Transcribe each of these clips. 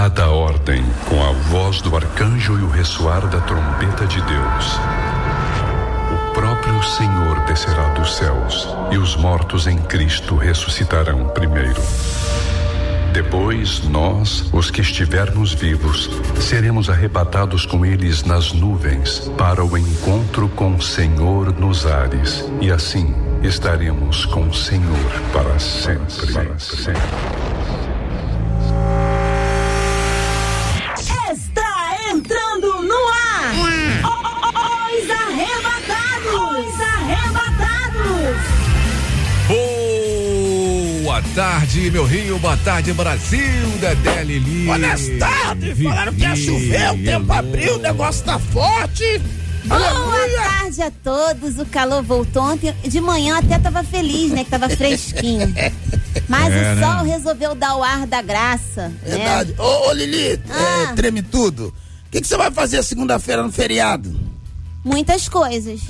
Dada a ordem, com a voz do arcanjo e o ressoar da trombeta de Deus, o próprio Senhor descerá dos céus e os mortos em Cristo ressuscitarão primeiro. Depois, nós, os que estivermos vivos, seremos arrebatados com eles nas nuvens para o encontro com o Senhor nos ares, e assim estaremos com o Senhor para sempre. Para sempre. Está tarde, meu Rio, boa tarde, Brasil, Dedé Lili. Buenas tardes, falaram que ia chover, o tempo abriu, o negócio tá forte. Boa Aleluia. tarde a todos. O calor voltou ontem. De manhã até tava feliz, né? Que tava fresquinho. Mas É, o né? sol resolveu dar o ar da graça. né? Verdade. Ô, ô Lili, Ah. é, treme tudo. O que, que você vai fazer segunda-feira no feriado? Muitas coisas.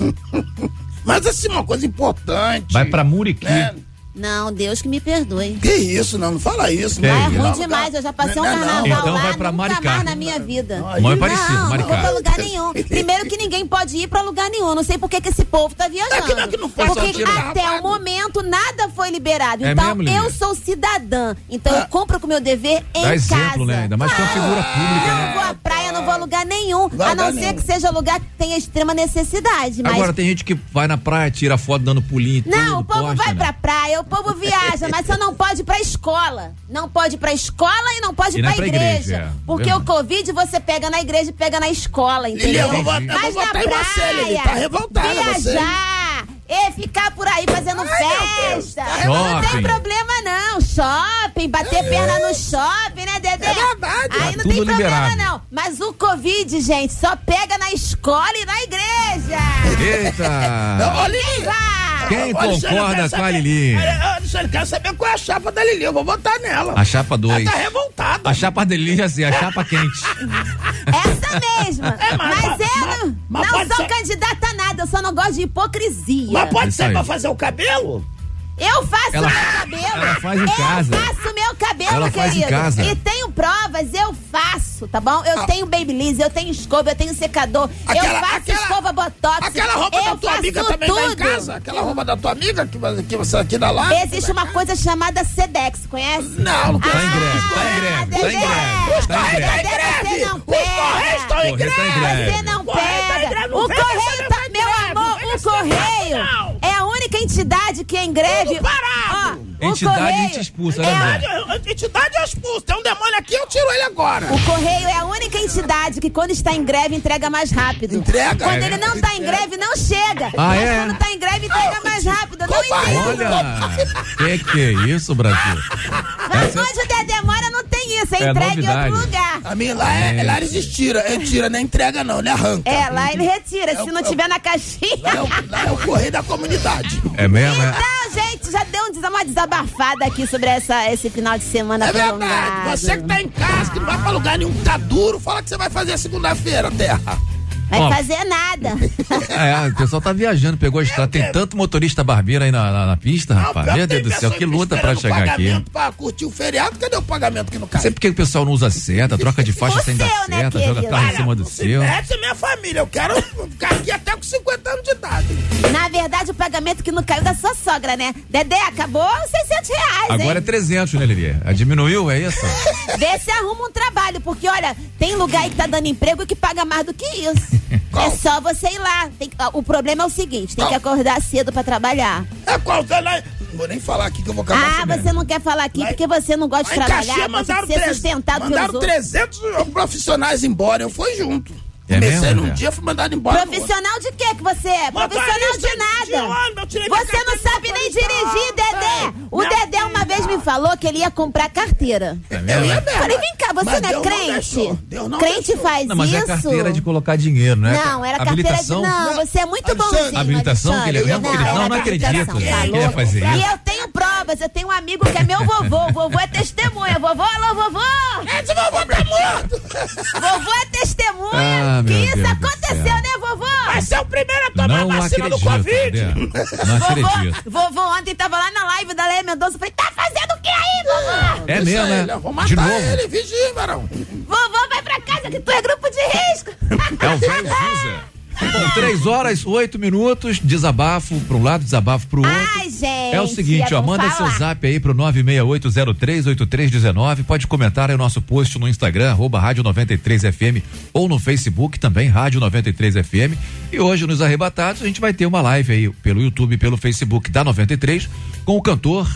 Mas assim, uma coisa importante. Vai pra Muriqui. né? Não, Deus que me perdoe. Que isso, não, não fala isso. Não. É ruim Lá demais, eu já passei um Não, não, carnaval Então lá, vai pra nunca Maricá. mais na minha vida. Não, aí- Parecido, não, não vou pra lugar nenhum. Primeiro que ninguém pode ir pra lugar nenhum. Não sei por que que esse povo tá viajando. É que não- que não pode Porque até o momento nada foi liberado. É então mesmo, eu sou cidadã. Então eu Ah. cumpro com o meu dever em Dá exemplo, casa. né? Ainda mais que é uma figura pública, Não né? vou à praia, não vou a lugar nenhum. Vai a não ser nenhum. que seja lugar que tenha extrema necessidade. Mas Agora tem gente que vai na praia, tira foto dando pulinho e tudo, não, o povo vai né? pra praia, o povo viaja, mas você não pode ir pra escola. Não pode ir pra escola e não pode ir pra, é pra igreja, igreja. é. Porque Verdade. o Covid você pega na igreja e pega na escola, entendeu? eu vou votar, eu mas vou na praia, você, Lili. Tá revoltada você. viajar e ficar por aí fazendo Ai, festa. tá não tem problema não. Shopping, bater perna no shopping, né, Dedé? É verdade. Aí Tá não tem problema liberado. não. Mas o Covid, gente, só pega na escola e na igreja. Eita! Vai. Quem concorda com a Lili? Eu quero saber qual é a chapa da Lili. Eu vou votar nela. A chapa 2. Ela tá revoltada. A chapa dele, assim, a chapa quente. Essa mesma. É, mas- mas, eu mas- não, mas não sou ser- candidata a nada, eu só não gosto de hipocrisia. Mas pode Isso ser aí. pra fazer o cabelo? Eu faço Ela- meu cabelo. ela faz em eu casa. faço meu cabelo, Ela faz em querido. casa. E tenho provas, eu faço, tá bom? Eu Ah. tenho babyliss, eu tenho escova, eu tenho secador, Aquela- eu faço aquela- escova botox. Aquela roupa eu da tua amiga também tudo. tá em casa? Aquela roupa da tua amiga que, você- que você aqui da lá? Existe uma coisa chamada Sedex, conhece? Não, não Tá em conheço. greve, tá em greve, tá em greve. Tá em greve. Tá em greve. Você não Os correios estão em tá em greve. Você não tá em pega. O correio tá, greve, meu amor, o correio é a única entidade que em greve. Tudo parado. Ó, o Entidade correio gente expulsa, é né, a- André? Entidade, é expulsa. Tem um demônio aqui, eu tiro ele agora. O correio é a única entidade que quando está em greve entrega mais rápido. Entrega? Quando É. ele não está em greve, não chega. Ah, Mas é? quando está em greve, entrega mais rápido. Eu não entendo. Olha, que que é isso, Brasil? Mas Essa- onde o Dedé mora não tem isso. É É entregue em novidade. outro lugar. A minha lá é, lá eles tira. Ele tira, não entrega não, ele arranca. É, lá ele retira. É Se o- não tiver na caixinha. Lá é, o, lá é o correio da comunidade. É mesmo, é? Então, gente, já deu um uma desabafada aqui sobre essa, esse final de semana É prolongado. verdade. Você que tá em casa, que não vai pra lugar nenhum, tá duro, fala que você vai fazer segunda-feira, terra. Vai Ó. fazer nada. É, o pessoal tá viajando, pegou a estrada. Tem tanto motorista barbeiro aí na, na- na pista, rapaz. pior Meu Deus do céu, que luta pra chegar aqui. Pra curtir o feriado, cadê o pagamento que não cai? Sei porque o pessoal não usa seta, troca de faixa O sem dar seu, né, seta, joga carro em cima do Se seu. mete minha família, eu quero ficar aqui até com 50 anos de idade. Na verdade, o pagamento que não caiu da sua sogra, né? Dedé, acabou 600 reais, Agora é hein? 300, né, Lili? Ah, Diminuiu, é isso? Vê se arruma um trabalho, porque olha, tem lugar aí que tá dando emprego que paga mais do que isso. É só você ir lá. Tem o problema é o seguinte, tem Qual? que acordar cedo pra trabalhar. É qual que lá? Não vou nem falar aqui que eu vou acabar Ah, você não quer falar aqui Lá porque você não gosta de trabalhar, gosta mandaram, ser treze- sustentado mandaram outros. 300 profissionais embora, eu fui junto. É Comecei mesmo, num dia, fui mandado embora. Profissional de quê que você é? Profissional de de nada. Você não sabe nem dirigir, Dedé. É. O Dedé uma vez me falou que ele ia comprar carteira. É Eu mesmo? ia né? mesmo. Falei, vem cá, você Mas não é Deus crente? crente deixou. faz Não, mas isso? é carteira de colocar dinheiro, né? Não, era carteira de. Não, você é muito bonzinho. Habilitação que ele- Alexandre. não, não, acredito tá ele ia louco? fazer E isso. eu tenho provas, eu tenho um amigo que é meu vovô. O vovô é testemunha. Vovô, alô, vovô! Esse vovô tá morto. Vovô é testemunha. Ah, meu isso Deus do aconteceu, né, vovô? Vai ser o primeiro a tomar Não a vacina do acredito, Covid. Dedé. Não Vovô, acredito. vovô ontem tava lá na live da Leia Mendonça. Falei, tá fazendo o que aí, vovô? É Deixa mesmo, ele, né? eu Vou matar De novo. ele, vigia, varão. que tu é grupo de risco. É o velho. Bom, três horas, oito minutos, desabafo para um lado, desabafo para o outro. Ai, gente. É o seguinte, ó, manda falar. seu zap aí pro 968038319, pode comentar aí o nosso post no Instagram, arroba rádio 93FM ou no Facebook também, rádio 93FM. E hoje nos Arrebatados a gente vai ter uma live aí pelo YouTube e pelo Facebook da 93 com o cantor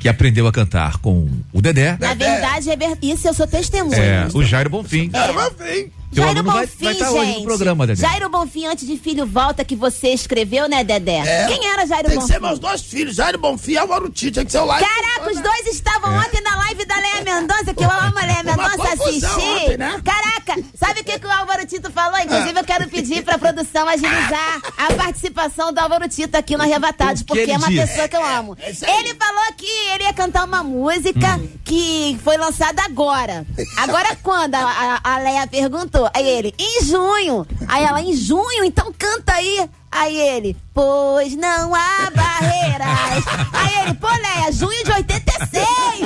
que aprendeu a cantar com o Dedé, Na verdade, é ver- isso eu sou testemunha. é, o Jairo Bonfim. É, mas vem. Teu Jairo aluno Bonfim, vai estar hoje no gente. programa, Dedé. Jairo Bonfim, antes de Filho Volta, que você escreveu, né, Dedé? É. Quem era Jairo Tem que Bonfim? ser meus dois filhos, Jairo Bonfim e Álvaro Tite. Tem que ser o live. Caraca, os dois estavam ontem na live da Leia Mendonça, que eu amo a Leia Mendonça assistir. ontem, né? Caraca, sabe o que, que o Álvaro Tito falou? Inclusive, eu quero pedir pra produção agilizar a participação do Álvaro Tito aqui no Arrebatados, porque é uma pessoa que eu amo. É isso aí. Ele falou que ele ia cantar uma música que foi lançada agora. Agora quando? A, a, a Leia perguntou. Aí ele, em junho. Aí ela, em junho? Então canta aí. Aí ele, pois não há barreiras. Aí ele, pô, Leia, junho de 86.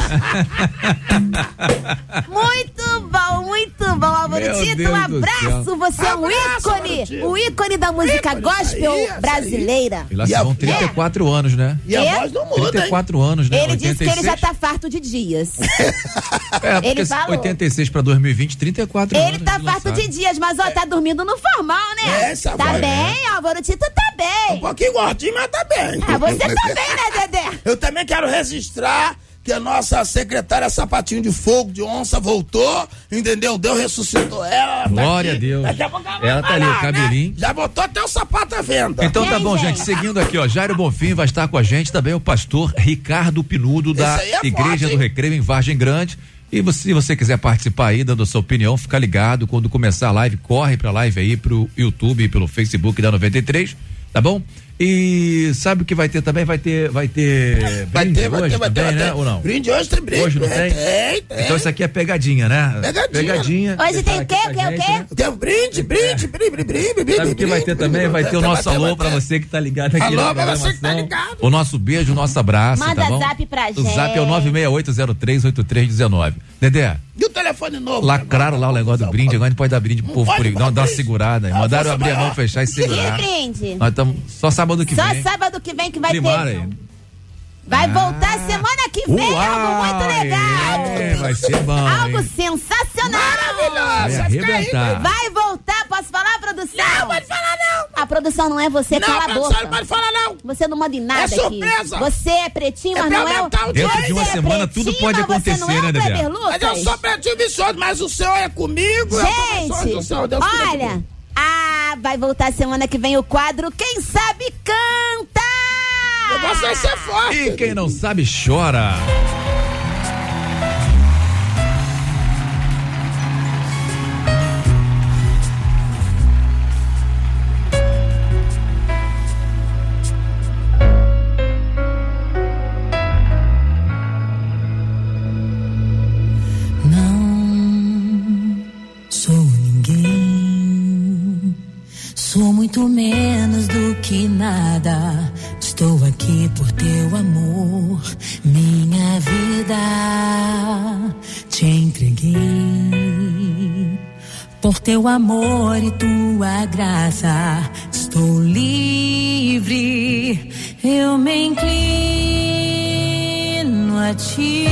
muito bom, muito bom, Álvaro Meu Tito. Deus Um abraço, você é um ícone. O ícone da música Ícone, gospel aí, brasileira. E lá vão 34 anos, né? E a É? voz não muda, hein? 34 anos, né? Ele disse que ele já 86. tá farto de dias. É, porque ele falou. 86 para 2020, 34 anos. Ele tá farto de dias, mas ó, tá dormindo no formal, né? Essa tá voz, bem, Álvaro Tito tá bem. Pouquinho gordinho, mas tá bem. Ah, você tá bem, né, Dedé? Eu também quero registrar que a nossa secretária Sapatinho de Fogo de Onça voltou, entendeu? Deus ressuscitou ela. tá Glória aqui. a Deus. Daqui a pouco ela, tá ali, o cabelinho. Né? Já botou até o sapato à venda. Então tá bom, gente? Seguindo aqui, ó. Jairo Bonfim vai estar com a gente também o pastor Ricardo Pinudo da é Igreja forte, do? Recreio em Vargem Grande. E você, se você quiser participar aí, dando a sua opinião, fica ligado. Quando começar a live, corre pra live aí pro YouTube e pelo Facebook da 93, tá bom? E sabe o que vai ter também? Vai ter, vai ter Vai brinde ter, vai hoje ter, vai ter, também, né? ter. Ou não? Brinde hoje tem brinde. Hoje não É, tem? Tem, tem. Então isso aqui é pegadinha, né? Pegadinha. Hoje Você tem o quê? O quê? O gente, quê? né? Tem um brinde, brinde, brinde, brinde, brinde. Sabe o que vai ter também? Vai ter o nosso alô pra você que tá ligado aqui Alô na pra você que tá ligado. O nosso beijo, o nosso abraço, Manda tá bom? zap pra O zap é o gente. 968038319. Dedé, E o telefone novo? lacraram lá o negócio do brinde, agora a gente pode dar brinde pro povo por Dá, uma brinde. segurada. aí. Mandaram abrir a mão, fechar e Que segurar. brinde. Nós estamos só sábado que Só vem. sábado que vem que vai ter. aí. Vai voltar semana que vem, algo muito legal. É, vai ser bom. Algo hein? sensacional. Vai Maravilhoso. arrebentar. Vai voltar, posso falar, produção? Não, pode falar não. A produção não é você, Não, cala a produção, boca. não pode falar não. Você não manda em nada É aqui. surpresa. Você é pretinho, É mas não é o... Dentro Você de uma é semana tudo pode acontecer, não é o né? Kleber Mas eu sou pretinho mas o senhor é comigo. eu sou Gente, senhor, Deus cuida de olha. Ah, vai voltar semana que vem o quadro Quem Sabe Canta! O negócio vai ser forte. E quem não sabe, chora. Muito menos do que nada. Estou aqui por teu amor, minha vida te entreguei. Por teu amor e tua graça, estou livre. Eu me inclino a ti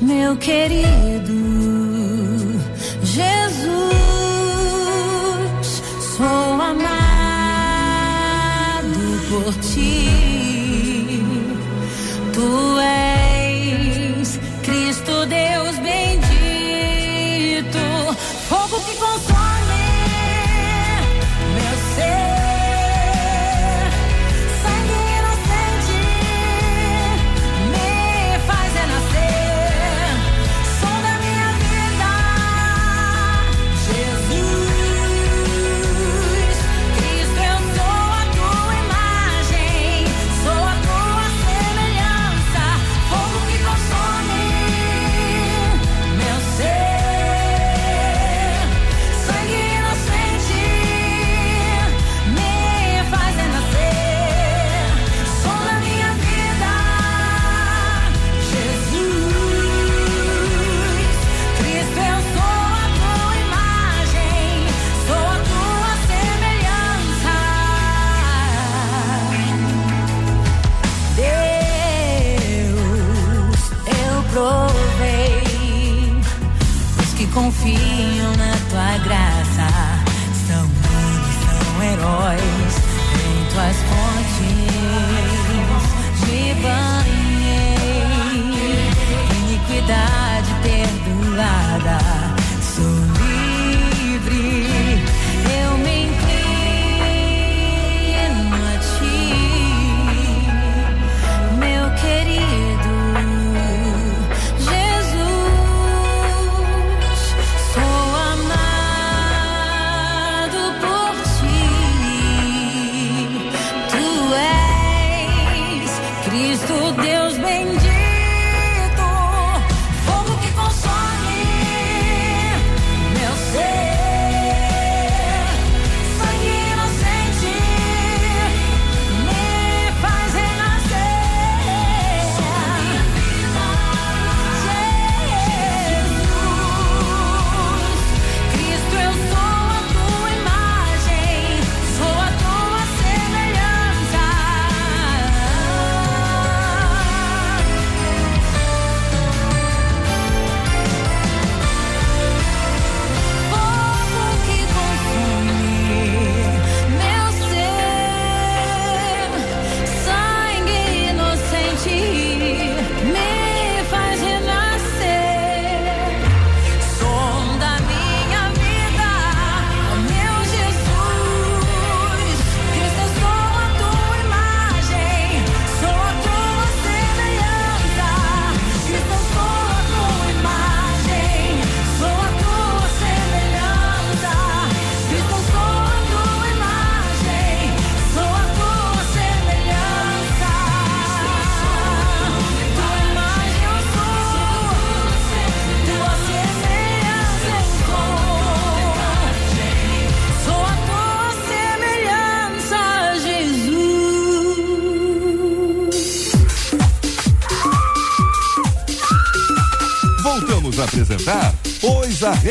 meu querido Jesus, sou amado por ti. Tu és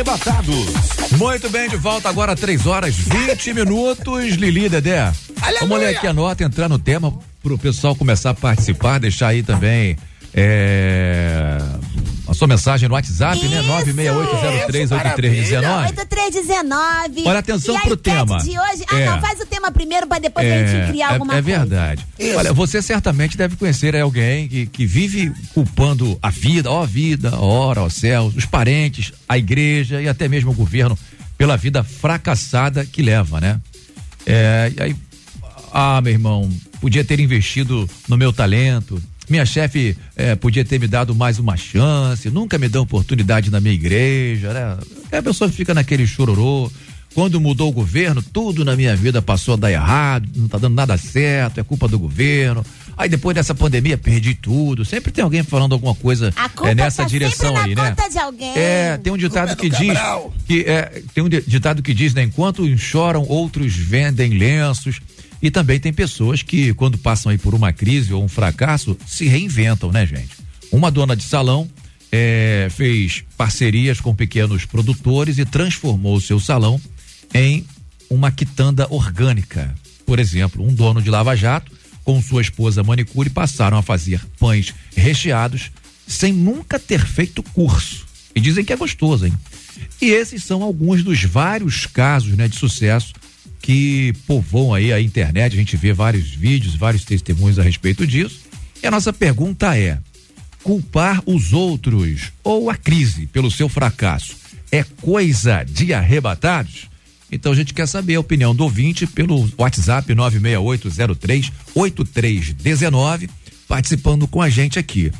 Arrebatados. Muito bem, de volta agora, 3 horas 20 minutos. Lili, Dedé. Vamos ler aqui a nota, entrar no tema pro pessoal começar a participar, deixar aí também é, a sua mensagem no WhatsApp, né? 968038319. 8319. Olha, atenção e a pro enquete tema. de hoje. Ah, É. não, faz o tema primeiro pra depois a gente criar alguma é, é coisa. verdade. Olha, você certamente deve conhecer alguém que, que vive culpando a vida, ó vida, ó hora, ó céus, os parentes, a igreja e até mesmo o governo pela vida fracassada que leva, né? É, e aí, ah, meu irmão, podia ter investido no meu talento. Minha chefe eh, podia ter me dado mais uma chance, nunca me deu oportunidade na minha igreja, né? A pessoa fica naquele chororô. Quando mudou o governo, tudo na minha vida passou a dar errado, não tá dando nada certo, é culpa do governo. Aí depois dessa pandemia perdi tudo. Sempre tem alguém falando alguma coisa eh, nessa tá direção aí, né? É, tem um ditado é que diz Cabral. que é, tem um di- ditado que diz, né, enquanto uns choram, outros vendem lenços. E também tem pessoas que, quando passam aí por uma crise ou um fracasso, se reinventam, né, gente? Uma dona de salão eh, fez parcerias com pequenos produtores e transformou o seu salão em uma quitanda orgânica. Por exemplo, um dono de lava-jato com sua esposa manicure passaram a fazer pães recheados sem nunca ter feito curso. E dizem que é gostoso, hein? E esses são alguns dos vários casos né, de sucesso que povoam aí a internet. A gente vê vários vídeos, vários testemunhos a respeito disso. E a nossa pergunta é: culpar os outros ou a crise pelo seu fracasso é coisa de arrebatados? Então a gente quer saber a opinião do ouvinte pelo WhatsApp 968038319, participando com a gente aqui.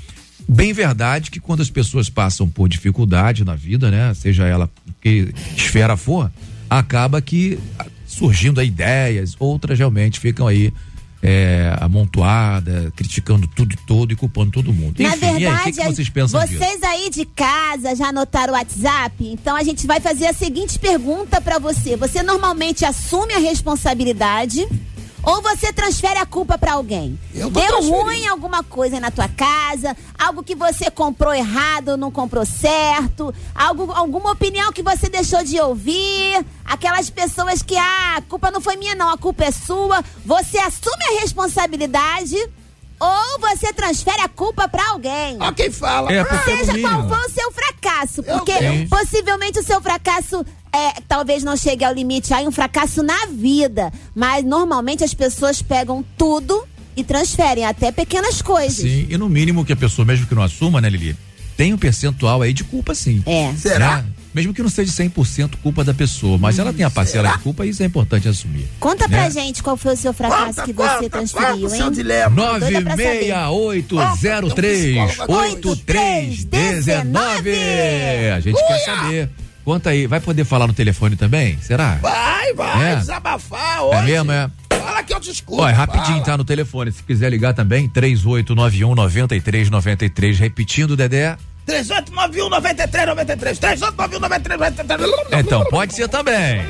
Bem verdade que quando as pessoas passam por dificuldade na vida, né, seja ela que esfera for, acaba que surgindo ideias, outras realmente ficam aí é, amontoadas, criticando tudo e todo e culpando todo mundo. Na Enfim, aí, verdade, o que, que vocês pensam disso? vocês aí de casa já anotaram o WhatsApp? Então a gente vai fazer a seguinte pergunta pra você. Você normalmente assume a responsabilidade ou você transfere a culpa pra alguém? Eu Deu ruim alguma coisa na tua casa, algo que você comprou errado ou não comprou certo, algo, alguma opinião que você deixou de ouvir, aquelas pessoas que ah, a culpa não foi minha não, a culpa é sua. Você assume a responsabilidade ou você transfere a culpa pra alguém. Ó quem fala. É, no Seja qual for o seu fracasso, Eu porque possivelmente o seu fracasso é, talvez não chegue ao limite aí um fracasso na vida, mas normalmente as pessoas pegam tudo e transferem até pequenas coisas. Sim, e no mínimo que a pessoa, mesmo que não assuma, né, Lili? Tem um percentual aí de culpa, sim. É. Será? Né? Mesmo que não seja 100% culpa da pessoa, mas ela tem a parcela será? de culpa e isso é importante assumir. Conta né? pra gente qual foi o seu fracasso Conta, que você conta, transferiu, conta hein? dilema. doida pra saber. 968038319. A gente quer saber. Conta aí, vai poder falar no telefone também? Será? Vai, vai, É. desabafar hoje. É mesmo, é? Fala que eu te escuto. Olha, rapidinho, fala. tá no telefone. Se quiser ligar também, 3891 9393. Repetindo, Dedé. 3891 93 93 3891 93 93 Então, pode ser também.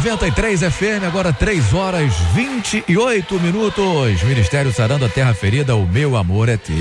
93 FM, agora 3 horas 28 minutos. Ministério Sarando a Terra Ferida, o meu amor é teu.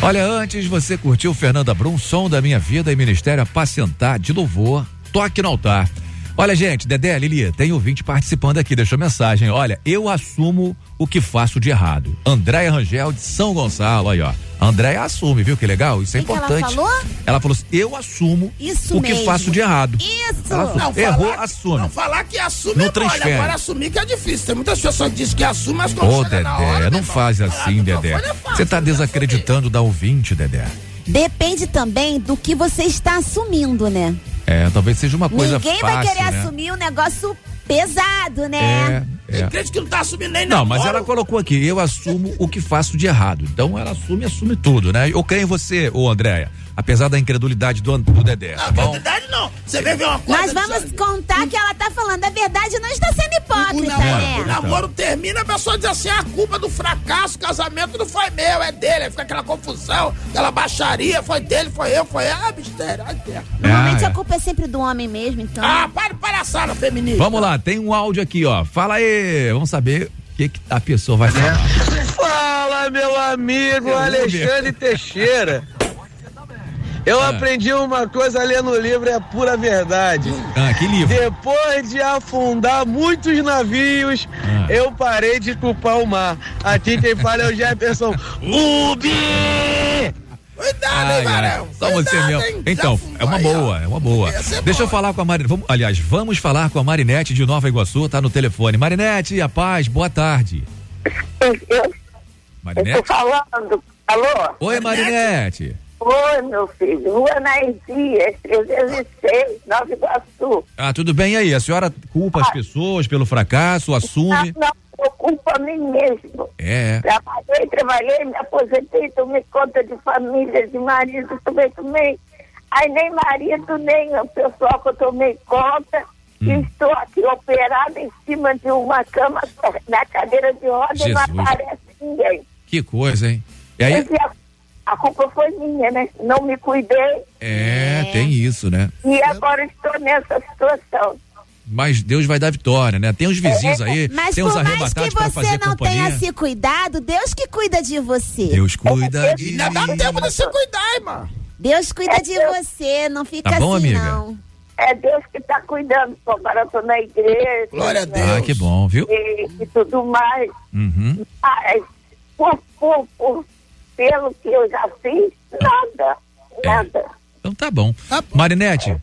Olha, antes você curtiu Fernanda Brum, som da minha vida e Ministério Apacentar de Louvor, toque no altar. Olha, gente, Dedé, Lili, tem ouvinte participando aqui, deixou mensagem. Olha, eu assumo o que faço de errado. Andréia Rangel de São Gonçalo, aí, ó. Andréia assume, viu que legal? Isso é Que que ela importante. falou? Ela falou assim: eu assumo Isso o que mesmo. faço de errado. Isso. Assume. Não, Errou, falar- assume. Não, falar que assume Não é mole, transfere. agora assumir que é difícil. Tem muitas pessoas que dizem que assumem, mas quando Ô, hora, Dedé, meu não faz assim, Dedé. é Você tá tem que desacreditando da ouvinte, Dedé. Depende também do que você está assumindo, né? É, talvez seja uma coisa Ninguém fácil, vai querer né? assumir um negócio pesado, né? É, é. Tem crente que não tá assumindo nem Não, mas ela colocou aqui, eu assumo o que faço de errado. Então ela assume, assume tudo, né? Eu creio em você, ô Andréia. Apesar da incredulidade do, do Dedé, tá Não, bom? verdade não. Você ver uma coisa. Nós vamos contar que ela tá falando a verdade, não está sendo O hipócrita, namoro, o né? namoro termina, a pessoa diz assim: a culpa do fracasso, o casamento não foi meu, é dele. Aí fica aquela confusão, aquela baixaria, foi dele, foi eu, foi ela. Ah, mistério, ai, terra. Normalmente Ah, a é. culpa é sempre do homem mesmo, então. Ah, para de palhaçada feminina. Vamos lá, tem um áudio aqui, ó. Fala aí, vamos saber o que, que a pessoa vai falar. Fala, meu amigo Alexandre Teixeira. Eu Ah. aprendi uma coisa lendo o livro, é pura verdade. Ah, que livro. Depois de afundar muitos navios, Ah. eu parei de culpar o mar. Aqui quem fala é o Jefferson Ubi! Cuidado, Ai, hein, Varão. só você mesmo. hein? Então, Já é uma boa, é uma boa. É Deixa eu boa. falar com a Marinete. Vamos, aliás, vamos falar com a Marinete de Nova Iguaçu, tá no telefone. Marinete, a paz, boa tarde. Eu, eu Marinete? tô falando. Alô? Oi, Marinete. Oi, meu filho. Rua Naís Dias, 306, Nova Iguaçu. Ah, tudo bem e aí? A senhora culpa as pessoas pelo fracasso, Não, assume? não, eu culpo a mim mesmo. É. Trabalhei, trabalhei, me aposentei, tomei conta de família, de marido, também tomei. Aí nem marido, nem o pessoal que eu tomei conta. Hum. Estou aqui operada em cima de uma cama, na cadeira de roda, e não aparece ninguém. Que coisa, hein? E aí? Porque a, a culpa foi minha, né? Não me cuidei É, tem isso, né? e agora estou nessa situação. Mas Deus vai dar vitória, né? Tem os vizinhos aí, Mas tem os por mais arrebatados que você fazer não companhia. tenha se cuidado, Deus que cuida de você. Deus cuida de Ainda dá tempo de se cuidar, irmão. Deus cuida de você, não fica Tá bom, assim, amiga? não. É Deus que está cuidando, agora eu estou na igreja. Glória a né? Deus. Ah, que bom, viu? E, e tudo mais. Uhum. Mas, por, por, por- pelo que eu já fiz, nada. É. Nada. Então tá bom. Tá bom. Marinete,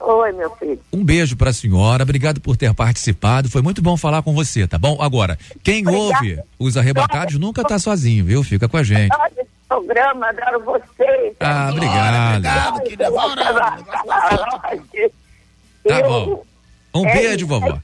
Oi, meu filho. um beijo pra senhora, obrigado por ter participado, foi muito bom falar com você, tá bom? Agora, quem Obrigada. ouve os arrebatados nunca tá sozinho, viu? Fica com a gente. Olha esse programa, adoro vocês. Ah, obrigado. Obrigado, querida. Orando. Tá bom. Um É beijo, vovó.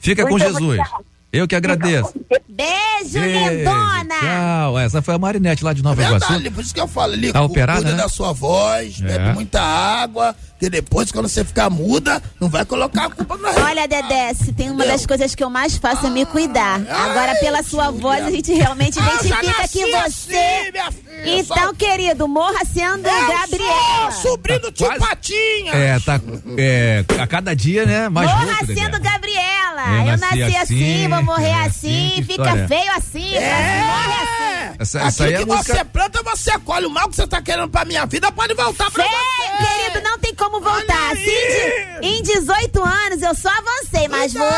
Fica com Jesus. obrigada. Eu que agradeço. Beijo, Beijo. lindona! Tchau. Essa foi a Marinete lá de Nova Iguaçu. Verdade, por isso que eu falo ali, Tá operada, cuida né? da sua voz, É. bebe muita água, que depois, quando você ficar muda, não vai colocar a culpa na Olha, Dedé, se tem uma das coisas que eu mais faço é me cuidar. Agora, pela sua Júlia. voz, a gente realmente Ah, identifica que assim, você. minha filha, Então, sou- querido, morra sendo eu Gabriela. sou sobrinho do tio quase- Patinha. É, tá. É, a cada dia, né? Mais Morra louco, Dedé. sendo Gabriela. Eu Eu, nasci nasci, assim, assim, vou morrer é assim, assim, fica história é? feio assim, É. morre assim. Essa, Aquilo essa aí é a que música. você planta, você colhe. O mal que você tá querendo pra minha vida pode voltar pra Feio, você. querido, não tem como voltar. Assim, de- aí. em 18 anos eu só avancei, mas Cuidado.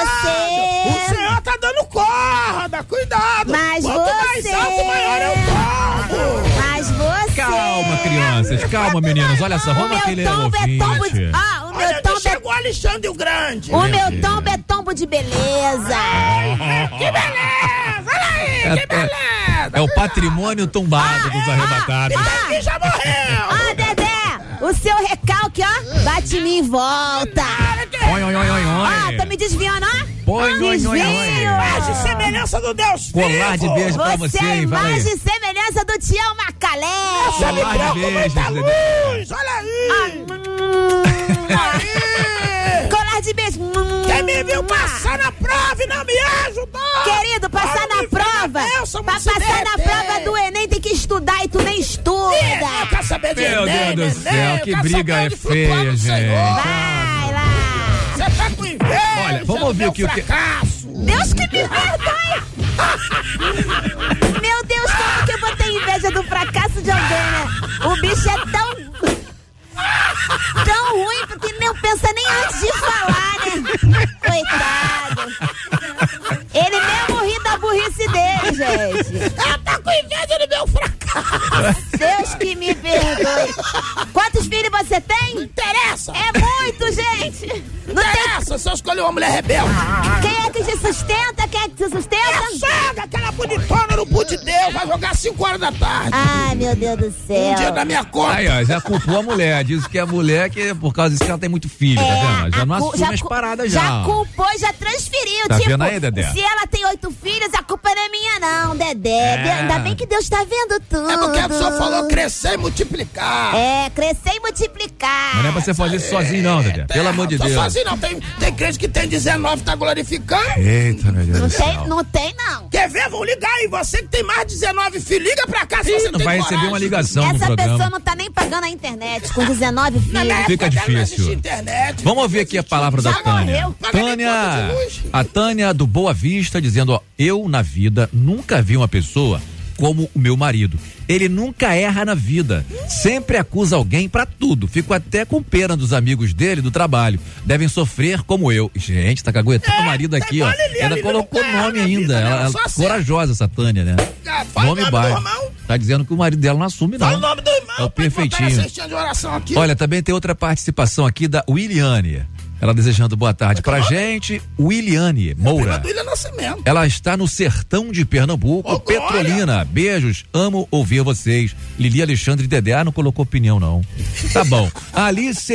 O você. senhor tá dando corda, cuidado. Mas Quanto mais você- alto, maior é o tombo. Mas você. Calma, crianças, calma, meninos. Olha só, O vamos meu aquele tombo é tombo de. Ah, o meu Olha, tombo é. chegou Alexandre o Grande. O Meu tombo é tombo de beleza. Que beleza! Olha aí, É, que beleza! é- é o patrimônio tombado dos arrebatados. Esse aqui já morreu! Ah, o seu recalque, ó, bate em mim em volta. Oi, oi, oi, oi, Ah, oi. tô me desviando, ó. Põe, oi, oi, oi. Desvio. Mais de semelhança do Deus Colar de beijo pra Você você, é imagem e semelhança do Tião Macalé. Você me Colar de beijos, muita luz, olha aí! Aí! Colar de beijo. Quem me viu passar na prova e não me ajudou! Querido, passar na filha prova. da bênção, Pra passar na prova do Enem tem que estudar e tu nem Ih, Eu estuda. quero saber de Meu Enem, Deus do céu, eu que briga é feia, gente. Vai lá. Você tá com inveja Olha, vamos ouvir o que o que. fracasso. Deus que me perdoe! Meu Deus, como que eu vou ter inveja do fracasso de alguém, né? O bicho é tão. tão ruim porque não pensa nem antes de falar, né? Coitado. Ele mesmo dele, gente. Ela tá com inveja do meu fracasso. Deus que me perdoe. Quantos filhos você tem? Não interessa. É muito, gente. Não tem. interessa se eu escolher uma mulher rebelde. Quem é que te sustenta? Quem é que te É a sustenta? sogra, aquela bonitona no cu de Deus, vai jogar 5 horas da tarde. Ai, meu Deus do Um dia céu. da minha conta. Aí, ó, já culpou a mulher. Diz que é a mulher que, por causa disso, ela tem muito filho, tá vendo? Já não assume as paradas já. Já culpou, já transferiu. Tá tipo, vendo aí, Dedé? se ela tem oito filhos, a culpa não é minha, não, Dedé. É. Ainda bem que Deus tá vendo tudo. É porque a pessoa falou crescer e multiplicar. É, crescer e multiplicar. Mas não é pra você fazer isso sozinho, não, Dedé. Pelo amor de Deus. sozinho não, tem, tem crente que tem 19 tá glorificando. Eita, meu Deus Não do tem, céu. não tem, não. Ver? Vão ligar aí. Você que tem mais de 19 filhos, liga pra cá se Ih, você não tem vai coragem. receber uma ligação no Essa programa. pessoa não tá nem pagando a internet com 19 Na minha filhos. Fica época não difícil. internet. Vamos ouvir aqui a palavra da Tânia. Tânia, a Tânia do Boa Vista dizendo, ó, eu na vida nunca vi uma pessoa como o meu marido. Ele nunca erra na vida. Sempre acusa alguém pra tudo. Fico até com pena dos amigos dele do trabalho. Devem sofrer como eu. Gente, tá caguetando o marido aqui, ó. igual a Lili, a Ela colocou erra nome ainda. vida, né? Ela, Ela corajosa essa Tânia, né? Ah, Nome do baixo. Tá dizendo que o marido dela não assume, não. Fala o nome do irmão. É o perfeitinho. aqui. Olha, também tem outra participação aqui da Williane. Ela desejando boa tarde pra gente, Williane Moura. Nascimento. Ela está no sertão de Pernambuco, Ô! Petrolina. Beijos, amo ouvir vocês. Lili Alexandre Dedé, ah, não colocou opinião não. Tá bom. Alice,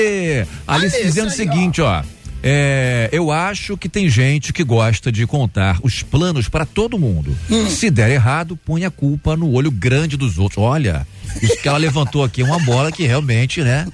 Alice Alice dizendo o seguinte, ó. É, eu acho que tem gente que gosta de contar os planos pra todo mundo. Hum. Se der errado, põe a culpa no olho grande dos outros. Olha, isso que ela levantou aqui é uma bola que realmente, né?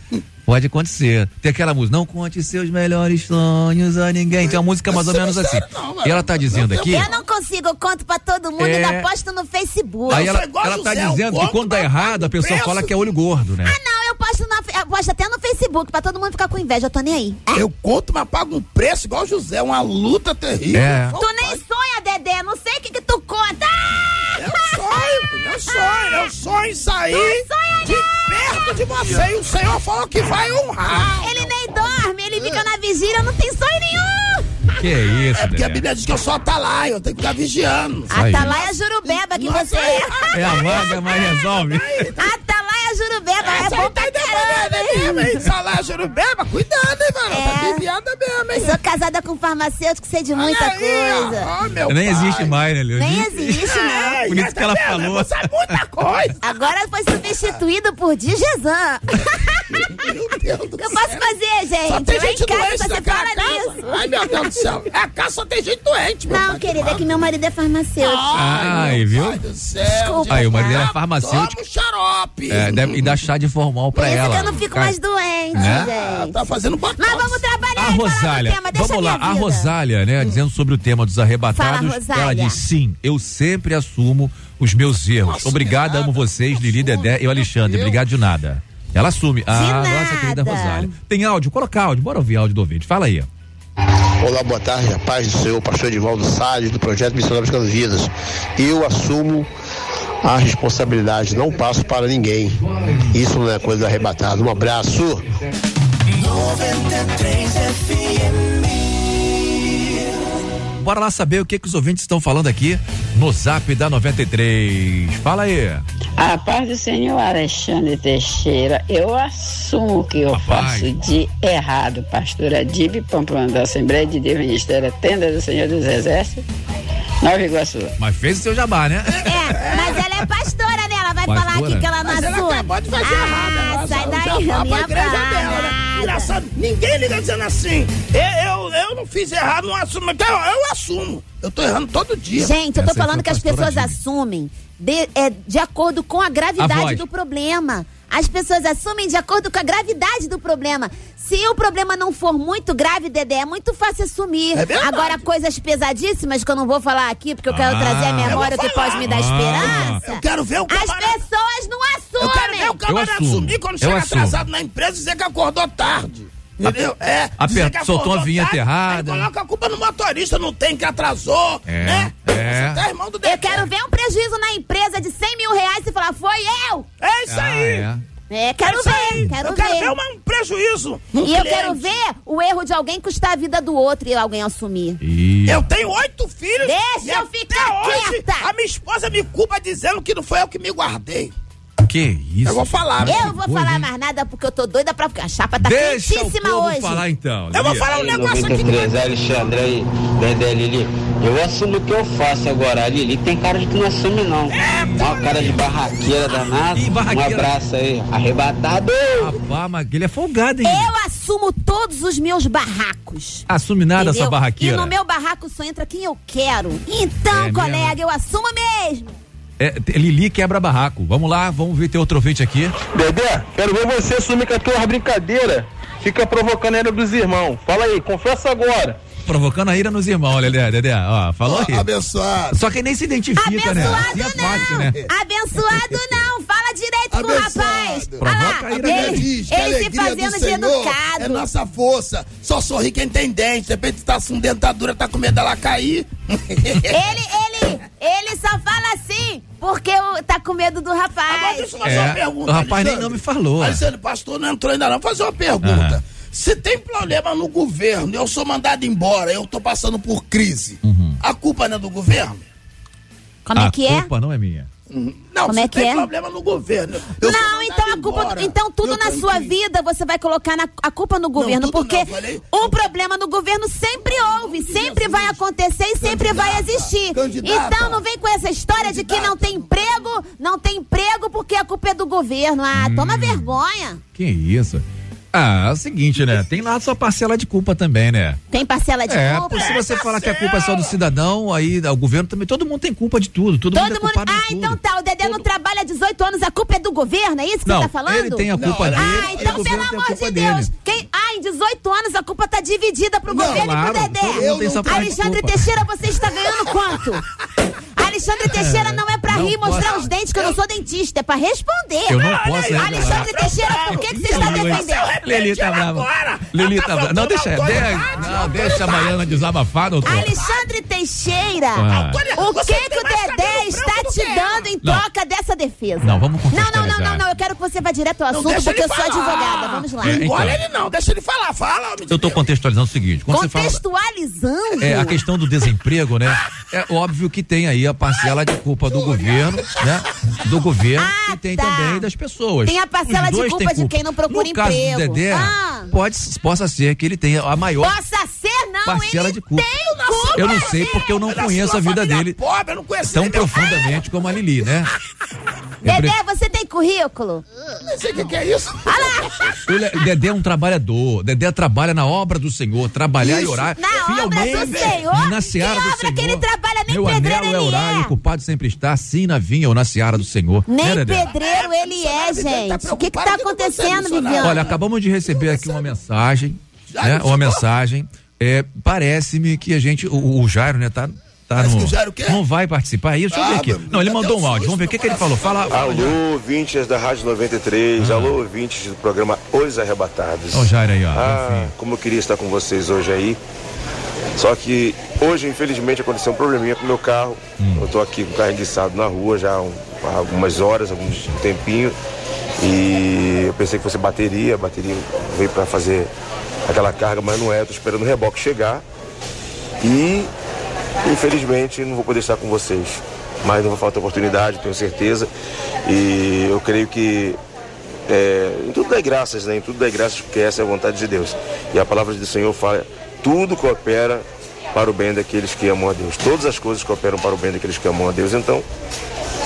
Pode acontecer. Tem aquela música, não conte seus melhores sonhos a ninguém. Tem uma música mais ou é menos assim. não. E ela tá dizendo aqui. Eu não consigo, eu conto pra todo mundo É. e ainda posto no Facebook. Aí ela, ela tá José, dizendo que quando dá errado, a pessoa preço. fala que é olho gordo, né? Ah, não, eu posto, na, eu posto até no Facebook pra todo mundo ficar com inveja, eu tô nem aí. Eu conto, mas pago um preço igual o José. Uma luta terrível. É. Tu nem sonha, Dedé, não sei o que que tu conta. Ah! É sonho, meu sonho. Eu sonho sair de perto de você. E o Senhor falou que vai honrar. Ele nem dorme, ele fica na vigília, não tem sonho nenhum. Que isso, É porque a? Bíblia diz que eu sou atalaia, eu tenho que ficar vigiando. Atalaia Jurubeba que Nossa, você é. É a vaga, mas resolve. Atalaia Jurubeba, é bom aí pra tá caramba, mesmo, hein? Salário jurubeba, cuidado, hein, mano? É. Tá desviada mesmo, hein? Sou casada com farmacêutico, sei de muita aí, coisa. ó, meu Nem pai. existe mais, né, Lili? Nem existe, não. É, Por isso já que ela falou. Você é muita coisa. Agora foi substituído por Digesan. Meu Deus do O que eu céu. posso fazer, gente? Só tem gente doente fala casa. Ai, meu Deus do céu. A casa só tem gente doente, meu Não, querida, é que meu marido é farmacêutico. Ai, meu viu? Pai do céu. Desculpa, Aí, o marido dela é tá? farmacêutico. Toma um xarope. É, deve, e dá chá de formal pra Por isso ela. que eu não fico mais doente, Né? Ah, gente. Tá fazendo botox. Mas vamos trabalhar A Rosália, tema, deixa vamos lá, a. Rosália, né, dizendo sobre o tema dos arrebatados, Fala, Rosália. ela diz sim, eu sempre assumo os meus erros. Nossa, Obrigada, amo vocês, não Lili, assumo, Dedé e o Alexandre. Obrigado de nada. Ela assume. Ah, nossa querida. Rosália. Tem áudio? Coloca áudio, bora ouvir áudio do ouvinte. Fala aí. Olá, boa tarde, a paz do Senhor, pastor Edivaldo Salles, do projeto Missionários Buscando Vidas. Eu assumo a responsabilidade, não passo para ninguém. Isso não é coisa arrebatada. Um abraço. Bora lá saber o que, que os ouvintes estão falando aqui no zap da 93. Fala aí. A paz do Senhor Alexandre Teixeira, eu assumo que eu faço de errado, pastora Dib Pamplona da Assembleia de Deus Ministério Tenda do Senhor dos Exércitos, Nova Iguaçu. Mas fez o seu jabá, né? É, mas ela é pastora, né? Ela vai Pastora? falar aqui que ela não Mas ela assume. acabou de fazer ah, errado. Ela sai daí, minha Engraçado, ninguém liga dizendo assim. Eu, eu, eu não fiz errado, não assumo. Então, eu, eu assumo. Eu tô errando todo dia. Gente, eu tô Essa falando que as pessoas assumem de, é, de acordo com a A gravidade voz. do problema. As pessoas assumem de acordo com a gravidade do problema. Se o problema não for muito grave, Dedé, é muito fácil assumir. É verdade. Agora, coisas pesadíssimas que eu não vou falar aqui, porque eu quero Ah. trazer à Eu memória que pode me dar Ah. esperança. Eu quero ver o As camarada. pessoas não Eu quero ver o assumem. camarada assumir quando Eu chega assumo. atrasado na empresa e dizer que acordou tarde. Entendeu? É. Aper- dizer que soltou uma tarde, errada. Coloca a culpa no motorista, não tem que atrasou. É, Né? é. Você tá irmão do Eu quero ver um prejuízo na empresa de 100 mil reais e falar, foi eu! É isso Ah, aí. é. É, quero É ver, quero eu quero ver. ver uma- um prejuízo. no E eu cliente. quero ver o erro de alguém custar a vida do outro e alguém assumir. Ih, Eu tenho oito filhos. Deixa e eu até ficar hoje, quieta. A minha esposa me culpa dizendo que não foi eu que me guardei. Que isso? Eu vou falar. Eu não vou coisa, falar hein? mais nada porque eu tô doida pra ficar. A chapa tá Deixa quentíssima hoje. falar então. Eu vou falar um negócio aqui. 93, Alexandre aí, Dedé Lili. Eu assumo o que eu faço agora. A Lili tem cara de que não assume, não. É, Uma cara de barraqueira danada. Ih, Um barraqueira. abraço aí, arrebatado. Rapaz, mas ele é folgado, hein? Eu assumo todos os meus barracos. Assume nada entendeu? essa barraqueira. E no meu barraco só entra quem eu quero. Então, É colega, mesmo? eu assumo mesmo. É, Lili quebra barraco. Vamos lá, vamos ver teu outro ouvinte aqui. Dedé, quero ver você assumir com a tua brincadeira. Fica provocando a ira dos irmãos. Fala aí, confessa agora. Provocando a ira nos irmãos, Dedé. Dedé, ó, falou aí. Abençoado. Só que nem se identifica, né? Abençoado Assim é fácil, né? Abençoado não, fala direito com o rapaz. Abençoado. Provoca a ira ele, diz a ele se fazendo do de educado. É nossa força. Só sorri quem tem dente. De repente tá com dentadura, tá com medo dela cair. Ele, ele, ele só fala assim porque tá com medo do Agora rapaz. deixa eu fazer É, uma pergunta. o rapaz nem Alexandre. nome falou. Alexandre, pastor não entrou ainda não. Vou fazer uma pergunta. Se tem problema no governo, eu sou mandado embora, eu tô passando por crise. Uhum. A culpa não é do governo? Como a é que é? culpa não é minha. Não, Como é que tem é? problema no governo. eu Não, então a culpa, embora. então tudo Eu na sua crise. vida você vai colocar na- a culpa no governo, porque não, falei- um problema no governo sempre houve, sempre vai acontecer e sempre vai Candidata, existir. candidata. Então não vem com essa história de que não tem emprego, não tem emprego porque a culpa é do governo. Ah, Hum. toma vergonha. Que isso? Ah, é o seguinte, né? Tem lá a sua parcela de culpa também, né? Tem parcela de É, culpa. se você falar que a culpa é só do cidadão, aí o governo também, todo mundo tem culpa de tudo, todo, Todo mundo é mundo. culpado Ah, de tudo. então tá. O Dedé não trabalha há 18 anos, a culpa é do governo, é isso que Não, você tá falando? ele tem a culpa Não, dele Ah, então, pelo amor culpa de. Deus. Quem, ah, em 18 anos a culpa tá dividida pro Não, governo claro, e pro Dedé. todo mundo parte de Alexandre culpa. Teixeira, você está ganhando quanto? Alexandre Teixeira não é pra Não rir e mostrar os dentes, que eu não sou dentista, é pra responder. Eu não posso revelar. Alexandre Teixeira, por que, que você está defendendo? Lili tá brava. agora. Ela tá brava. Não, deixa, autoridade, não, deixa a Baiana desabafar, doutor. Alexandre Teixeira, Ah. o que que o Dedé está te dando em Não. troca dessa defesa? Não, vamos Não, não, não, não, não, eu quero que você vá direto ao assunto, porque eu sou advogada, vamos lá. É, então. Olha ele não, deixa ele falar, fala. de Eu tô Deus. contextualizando o seguinte, fala Contextualizando? é, a questão do desemprego, né? É óbvio que tem aí a parcela de culpa do governo, né? Do governo Ah, e tem tá. também das pessoas. Tem a parcela Os de culpa têm de quem não procura no caso emprego. do Dedé, Ah. pode, possa ser que ele tenha a maior Possa ser, não, parcela ele de culpa. tem culpa. Eu não sei porque eu não conheço a vida dele Pobre, eu não conheço tão meu profundamente como a Lili, né? Eu pre- Dedé, você tem currículo? Não sei o que, que é isso. É- Dedé é um trabalhador. Dedé trabalha na obra do Senhor, trabalhar e Isso. orar Na fielmente obra do Senhor? na seara Que do obra Senhor. que ele trabalha? Nem Meu pedreiro é ele orar é. e o culpado sempre está assim na vinha ou na seara do Senhor. Nem Né, Dedé? pedreiro ele é, ele tá gente. O que tá consegue acontecendo. Viviane? Olha, acabamos de receber aqui uma mensagem, Já né? Uma mensagem. É, Parece-me que a gente, o, o Jairo, né, tá, tá Parece no, que o Jairo quer? não vai participar. Isso, deixa eu ver Ah, aqui. meu, Não, ele mandou um áudio. Vamos ver o que, que ele falou. Fala. Alô, ouvintes da Rádio 93, alô, ouvintes do programa Os Arrebatados. Ó o Jairo aí, ó. Ah, como eu queria estar com vocês hoje aí. Só que hoje, infelizmente, aconteceu um probleminha com o meu carro. Eu tô aqui com o carro enguiçado na rua já há, um- há algumas horas, alguns tempinho. E eu pensei que fosse bateria, a bateria veio para fazer aquela carga, mas não é. Eu tô esperando o reboque chegar. E infelizmente não vou poder estar com vocês. Mas não vou faltar oportunidade, tenho certeza. E eu creio que é, em tudo dá graças, né? Em tudo dá graças, porque essa é a vontade de Deus. E a palavra do Senhor fala, tudo coopera para o bem daqueles que amam a Deus. Todas as coisas cooperam para o bem daqueles que amam a Deus. Então,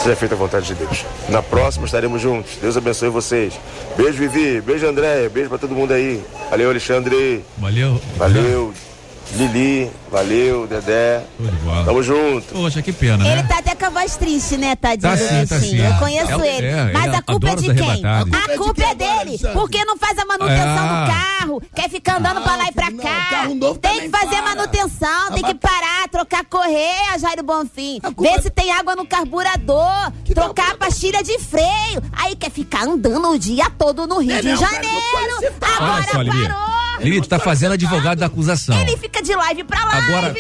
seja feita a vontade de Deus. Na próxima estaremos juntos. Deus abençoe vocês. Beijo, Vivi. Beijo, André. Beijo para todo mundo aí. Valeu, Alexandre. Valeu. Valeu, Lili. Valeu, Dedé. De. Tamo junto. Poxa, que pena, Ele né? tá até com a voz triste, né, tadinho Tá do sim, tá bichinho. sim. Eu conheço É, ele. é, Mas ele a culpa é de quem? arrebatados. A culpa é dele. Alexandre? Porque não faz a manutenção Ah. do carro. Quer ficar andando pra lá e pra não, cá. carro novo tem que fazer para. manutenção, tem Ah, que parar, trocar correia, Jairo Bonfim. A culpa Ver é- se tem água no carburador. Que trocar a pastilha de freio. Aí quer ficar andando o dia todo no Rio Ele de é cara Janeiro. Agora parou. Lili, tu tá fazendo advogado da acusação. Ele fica de live pra live. Agora-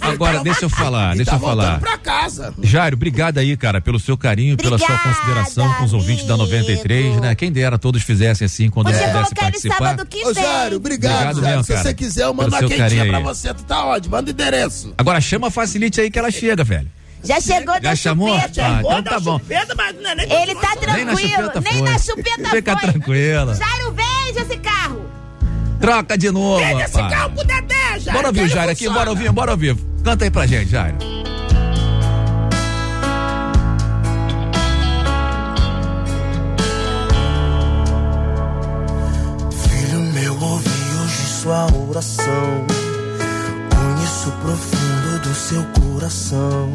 Agora, deixa eu falar, deixa tá eu falar. pra casa. Jairo, obrigado aí, cara, pelo seu carinho, pela sua consideração com os ouvintes da 93, né? Quem dera todos fizessem assim quando eles pudessem participar. Ô, Jário, obrigado, Obrigado Jário. mesmo, Se você quiser, eu mando uma seu quentinha pra aí. você. Tu tá onde? Manda o endereço. Agora chama a Facilite aí que ela chega, velho. Já chegou Já da chamou? chupeta. Ah, então tá bom. Ele tá Nem na tranquilo, chupeta nem foi. na chupeta Fica foi. tranquila. Jairo, veja esse carro. Troca de novo, Pega esse pro Dedé, Jairo. Bora ouvir o Jairo aqui, bora ouvir, bora ouvir. Canta aí pra gente, Jairo. Filho meu, ouvi hoje sua oração. Conheço o profundo do seu coração.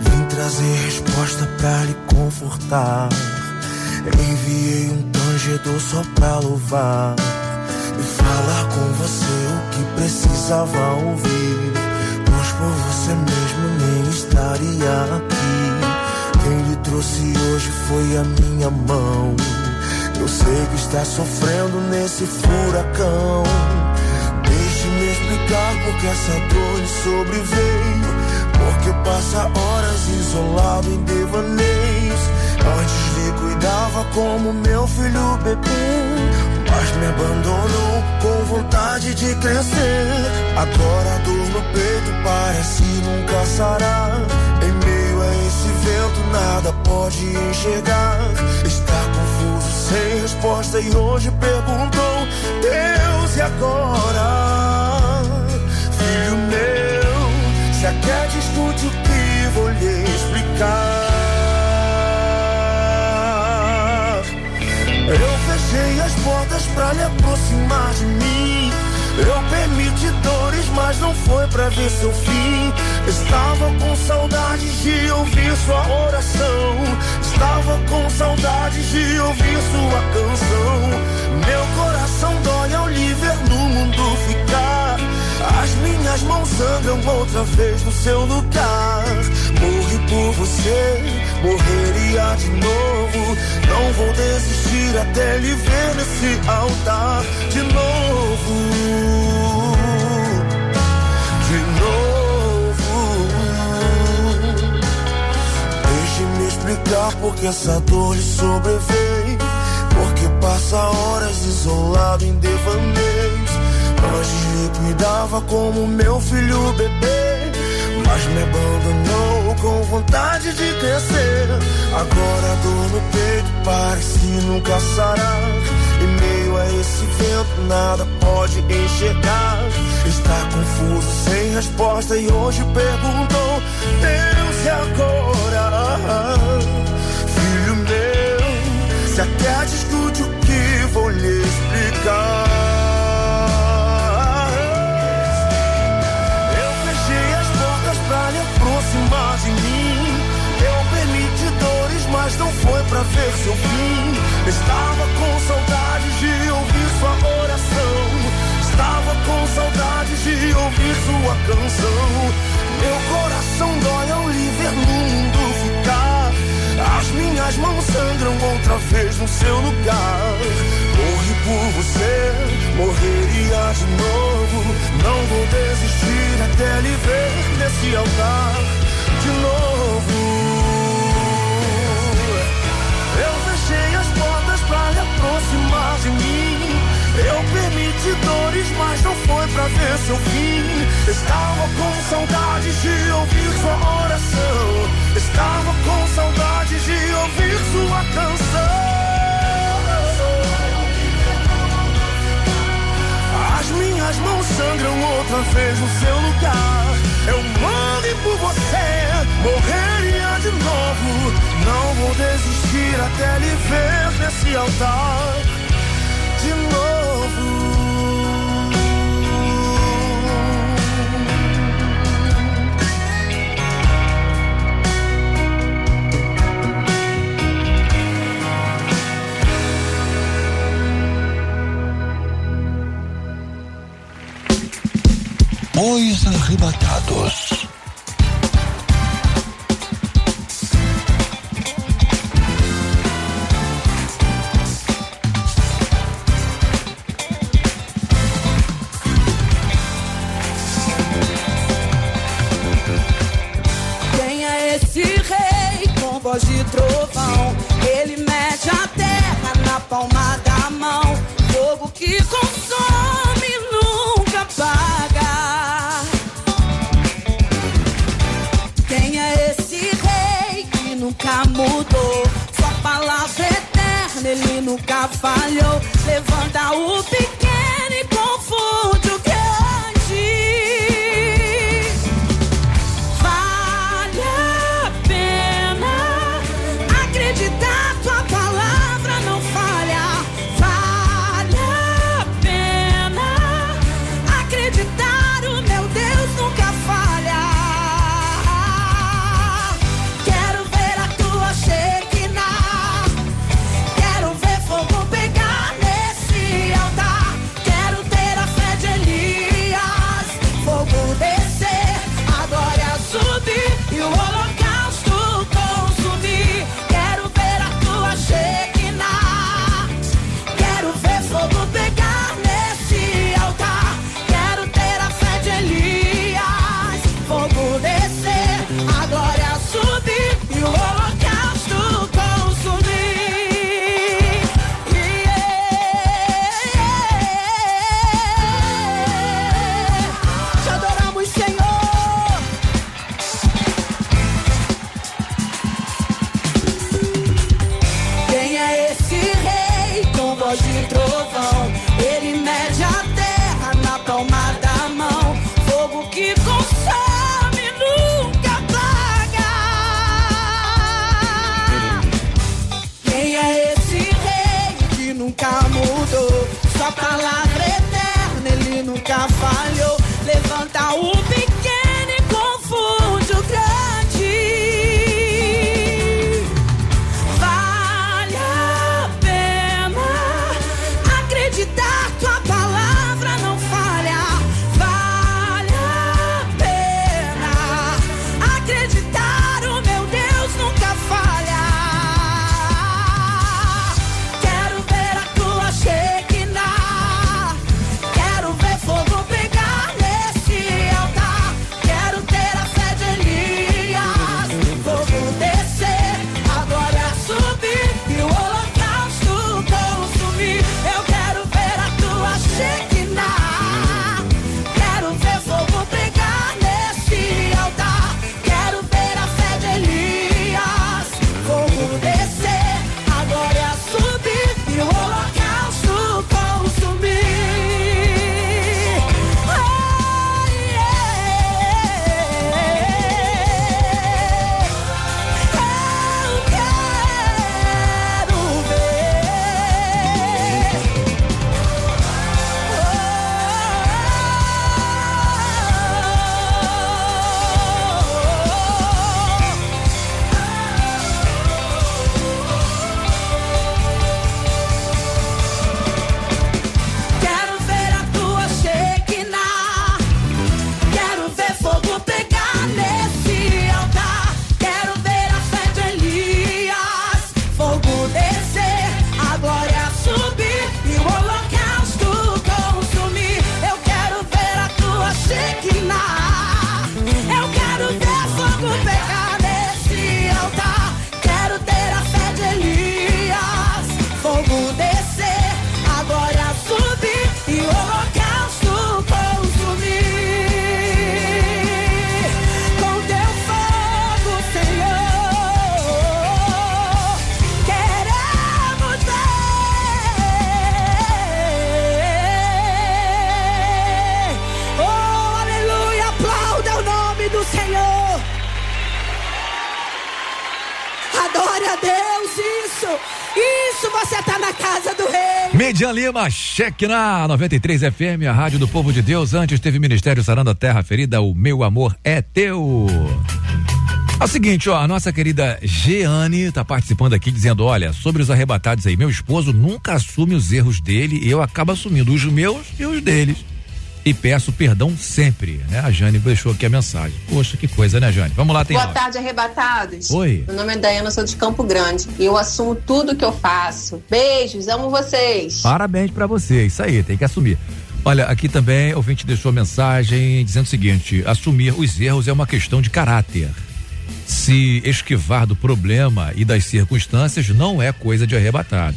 Vim trazer resposta pra lhe confortar. Enviei um tangedor só pra louvar. E falar com você o que precisava ouvir. Pois por você mesmo nem estaria aqui. Quem lhe trouxe hoje foi a minha mão. Eu sei que está sofrendo nesse furacão. Deixe-me explicar porque essa dor lhe sobreveio. Porque passa horas isolado em devaneios. Antes lhe cuidava como meu filho bebê. Mas me abandonou com vontade de crescer. Agora a dor no peito parece nunca sarar. Em meio a esse vento nada pode enxergar. Está confuso, sem resposta e hoje perguntou: Deus e agora? Filho meu, se acredita, escute o que vou lhe explicar. Eu fechei as portas pra lhe aproximar de mim. Eu permiti dores, mas não foi pra ver seu fim. Estava com saudade de ouvir sua oração. Estava com saudade de ouvir sua canção. Meu coração dói ao lhe ver no mundo ficar. As minhas mãos sangram outra vez no seu lugar. Morri por você, morreria de novo. Não vou desistir até lhe ver nesse altar de novo. De novo. Deixe-me explicar porque essa dor lhe sobreveio. Porque passa horas isolado em devaneios. Antes lhe cuidava como meu filho bebê. Mas me abandonou com vontade de crescer. Agora a dor no peito parece nunca sarar. Em meio a esse vento nada pode enxergar. Está confuso, sem resposta e hoje perguntou: Deus e agora? Filho meu, se até discute o que vou lhe explicar. Mas não foi pra ver seu fim. Estava com saudade de ouvir sua oração. Estava com saudade de ouvir sua canção. Meu coração dói ao lhe ver no mundo ficar. As minhas mãos sangram outra vez no seu lugar. Morri por você, morreria de novo. Não vou desistir até lhe ver nesse altar de novo. Permiti dores, mas não foi pra ver seu fim. Estava com saudade de ouvir sua oração. Estava com saudade de ouvir sua canção. As minhas mãos sangram outra vez no seu lugar. Eu morri por você, morreria de novo. Não vou desistir até lhe ver nesse altar de novo. Cheque na 93 FM, a Rádio do Povo de Deus. Antes teve Ministério Sarando a Terra Ferida, o meu amor é teu. É o seguinte, ó, a nossa querida Jeane tá participando aqui dizendo, olha, sobre os arrebatados aí, meu esposo nunca assume os erros dele e eu acabo assumindo os meus e os deles e peço perdão sempre, né? A Jane deixou aqui a mensagem. Poxa, que coisa, né, Jane? Vamos lá, tem Boa tarde, arrebatados. Oi. Meu nome é Dayana, sou de Campo Grande e eu assumo tudo que eu faço. Beijos, amo vocês. Parabéns para você, isso aí, tem que assumir. Olha, aqui também o ouvinte deixou mensagem dizendo o seguinte: assumir os erros é uma questão de caráter. Se esquivar do problema e das circunstâncias não é coisa de arrebatado.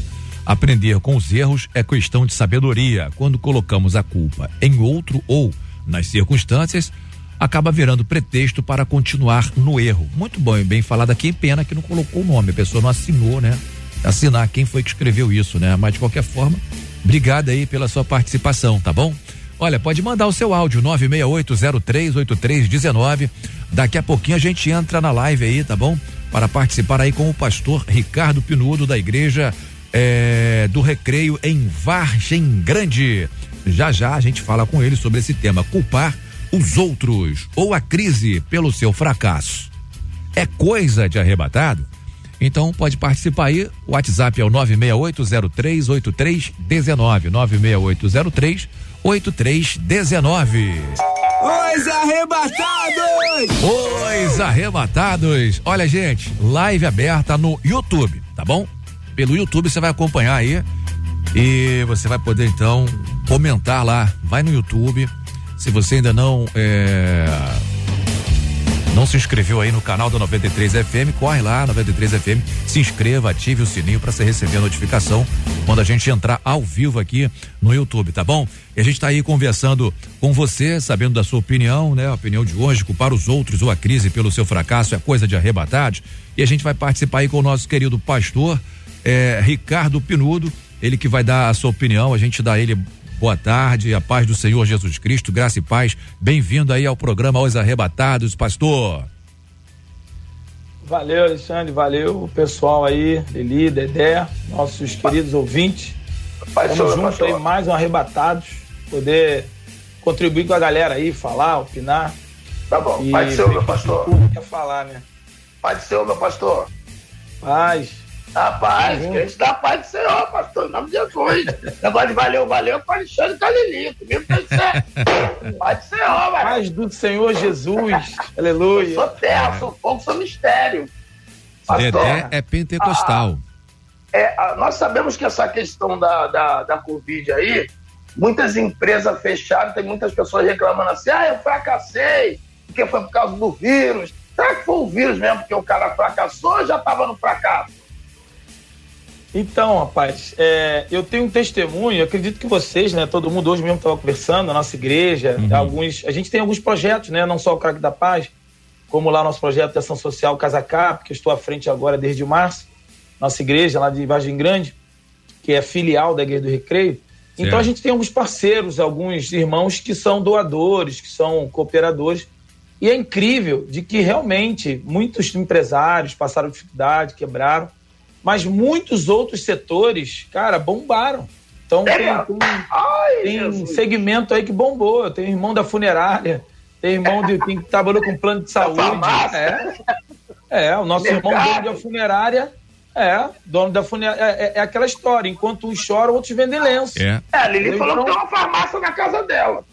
Aprender com os erros é questão de sabedoria. Quando colocamos a culpa em outro ou nas circunstâncias, acaba virando pretexto para continuar no erro. Muito bom bem falado aqui, pena que não colocou o nome, a pessoa não assinou, né? Assinar quem foi que escreveu isso, né? Mas de qualquer forma, obrigado aí pela sua participação, tá bom? Olha, pode mandar o seu áudio 968038319. Daqui a pouquinho a gente entra na live aí, tá bom? Para participar aí com o pastor Ricardo Pinudo da igreja eh, do Recreio em Vargem Grande. Já já a gente fala com ele sobre esse tema, culpar os outros ou a crise pelo seu fracasso. É coisa de arrebatado? Então pode participar aí. O WhatsApp é o 968038319. 968038319. Os arrebatados! Os arrebatados. Olha, gente, live aberta no YouTube, tá bom? Pelo YouTube você vai acompanhar aí e você vai poder então comentar lá. Vai no YouTube. Se você ainda não é, não se inscreveu aí no canal da 93 FM, corre lá, 93 FM, se inscreva, ative o sininho para você receber a notificação quando a gente entrar ao vivo aqui no YouTube, tá bom? E a gente está aí conversando com você, sabendo da sua opinião, né? A opinião de hoje, culpar os outros ou a crise pelo seu fracasso é coisa de arrebatados. E a gente vai participar aí com o nosso querido pastor eh, Ricardo Pinudo, ele que vai dar a sua opinião, a gente dá ele boa tarde, a paz do Senhor Jesus Cristo, graça e paz. Bem-vindo aí ao programa Os Arrebatados, pastor. Valeu, Alexandre, valeu o pessoal aí, Eli, Dedé, nossos queridos ouvintes. Pai, Tamo senhor, junto pastor. aí, mais um Arrebatados, poder contribuir com a galera aí, falar, opinar. Tá bom, E Pai do Senhor, meu pastor. o público quer falar, né? Pai do Senhor, meu pastor. Paz. A paz, Uhum. que a gente dá a paz do Senhor, pastor, em nome de Jesus. Negócio de valeu, valeu, para Alexandre. Comigo tem que ser. Paz do Senhor, velho. Paz do Senhor Jesus, aleluia. Eu sou terra, sou fogo, sou mistério. Pastor, Dedé é pentecostal. é, a- nós sabemos que essa questão da, da, da Covid aí, muitas empresas fecharam, tem muitas pessoas reclamando assim, ah, eu fracassei, porque foi por causa do vírus. Será que foi o vírus mesmo que o cara fracassou ou já estava no fracasso? Então, rapaz, é, eu tenho um testemunho, acredito que vocês, né, todo mundo hoje mesmo estava conversando, a nossa igreja, alguns, a gente tem alguns projetos, né, não só o Crack da Paz, como lá nosso projeto de ação social Casa Cap, que eu estou à frente agora desde março, nossa igreja lá de Vargem Grande, que é filial da Igreja do Recreio. Então a gente tem alguns parceiros, alguns irmãos que são doadores, que são cooperadores. E é incrível de que realmente muitos empresários passaram dificuldade, quebraram, mas muitos outros setores, cara, bombaram. Então tem, tem, tem segmento aí que bombou. Tenho irmão da funerária, tem irmão de quem trabalhou com plano de saúde. É, é, o nosso irmão dono da funerária é, dono da funerária. É, é- é aquela história: enquanto uns choram, outros vendem lenço. É. É, a Lili falou que Então- tem uma farmácia na casa dela.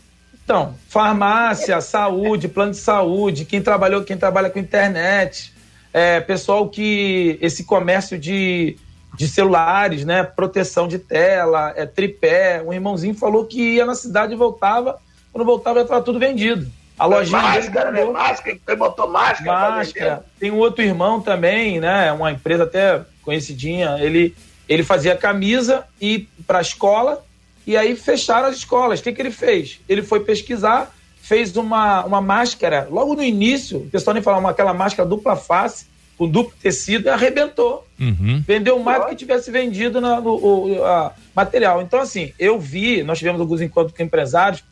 Então, farmácia, saúde, plano de saúde, quem trabalhou, quem trabalha com internet, é, pessoal que esse comércio de, de celulares, né, proteção de tela, é, tripé, um irmãozinho falou que ia na cidade e voltava, quando voltava já estava tudo vendido. A lojinha dele Máscara, né? bombou. Máscara, botou máscara. Máscara. Tem um outro irmão também, né? Uma empresa até conhecidinha. Ele, ele fazia camisa e para a escola e aí fecharam as escolas. O que, que ele fez? Ele foi pesquisar, fez uma, uma máscara. Logo no início, o pessoal nem falava aquela máscara dupla face, com duplo tecido, e arrebentou. Uhum. Vendeu mais do que tivesse vendido na- no o- a- material. Então, assim, eu vi, nós tivemos alguns encontros com empresários,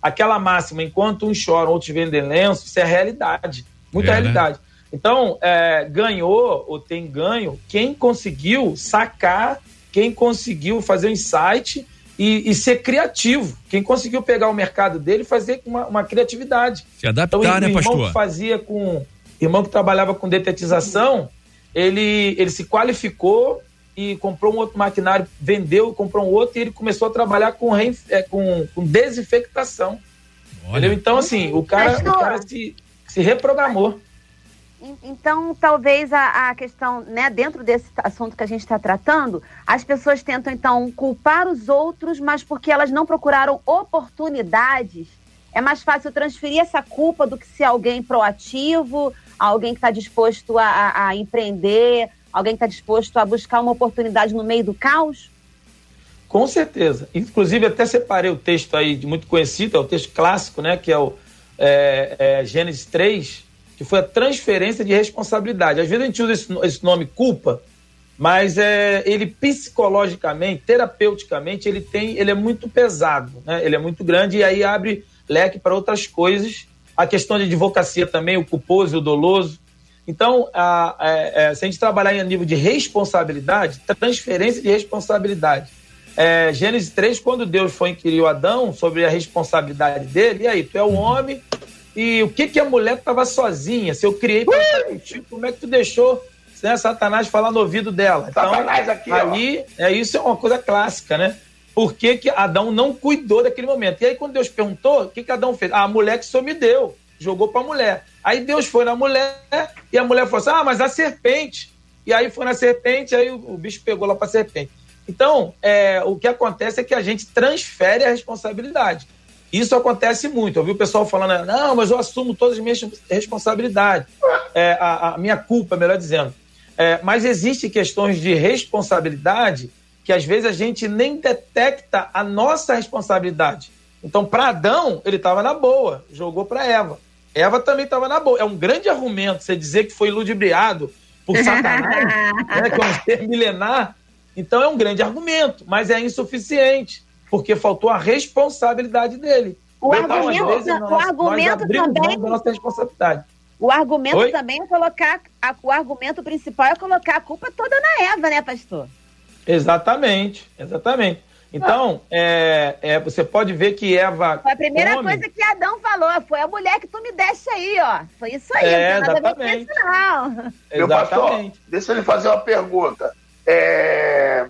aquela máxima, enquanto uns choram, outros vendem lenço, isso é realidade. Muita É, né? realidade. Então, é, ganhou ou tem ganho quem conseguiu sacar, quem conseguiu fazer um insight e, e ser criativo. Quem conseguiu pegar o mercado dele e fazer com uma, uma criatividade. Se adaptar, Então, o né, irmão pastor? que fazia com. Irmão que trabalhava com detetização, ele, ele se qualificou e comprou um outro maquinário, vendeu, comprou um outro e ele começou a trabalhar com, reinf- é, com, com desinfectação. Entendeu? Então, assim, o cara, o cara se, se reprogramou. En- Então, talvez a, a questão, né, dentro desse assunto que a gente está tratando, as pessoas tentam, então, culpar os outros, mas porque elas não procuraram oportunidades, é mais fácil transferir essa culpa do que ser alguém proativo, alguém que está disposto a, a- a empreender, alguém que está disposto a buscar uma oportunidade no meio do caos? Com certeza. Inclusive, até separei o texto aí de muito conhecido, é o texto clássico, né? Que é o é, é, Gênesis 3, que foi a transferência de responsabilidade. Às vezes a gente usa esse, esse nome culpa, mas é, ele psicologicamente, terapeuticamente, ele tem, ele é muito pesado, né? Ele é muito grande e aí abre leque para outras coisas. A questão de advocacia também, o culposo e o doloso. Então, a- é, é, se a gente trabalhar em nível de responsabilidade, transferência de responsabilidade. É, Gênesis 3, quando Deus foi inquirir o Adão sobre a responsabilidade dele, e aí, tu é o homem, e o que que a mulher estava sozinha? Se eu criei para estar contigo, como é que tu deixou né, Satanás falar no ouvido dela? Então, Satanás aqui, ó. aí, é, isso é uma coisa clássica, né? Por que, que Adão não cuidou daquele momento? E aí, quando Deus perguntou, o que, que Adão fez? Ah, a mulher que só me deu, jogou para a mulher. Aí Deus foi na mulher e a mulher falou assim: ah, mas a serpente. E aí foi na serpente, aí o, o bicho pegou lá para a serpente. Então, é, o que acontece é que a gente transfere a responsabilidade. Isso acontece muito. Eu vi o pessoal falando, não, mas eu assumo todas as minhas responsabilidades. É, a, a minha culpa, melhor dizendo. É, mas existem questões de responsabilidade que às vezes a gente nem detecta a nossa responsabilidade. Então, para Adão, ele estava na boa, jogou para Eva. Eva também estava na boa. É um grande argumento você dizer que foi ludibriado por Satanás, né, que é um ser milenar. Então, é um grande argumento, mas é insuficiente, porque faltou a responsabilidade dele. O Então, argumento- vezes, o nós- argumento nós também- da nossa responsabilidade. O argumento Oi? também é colocar. a- o argumento principal é colocar a culpa toda na Eva, né, pastor? Exatamente, exatamente. Então, é, é, você pode ver que Eva. Foi a primeira come- coisa que Adão falou. Foi a mulher que tu me deste aí, ó. Foi isso aí. É, não tem nada a ver com exatamente. isso, não. Meu pastor, deixa eu lhe fazer uma pergunta. É,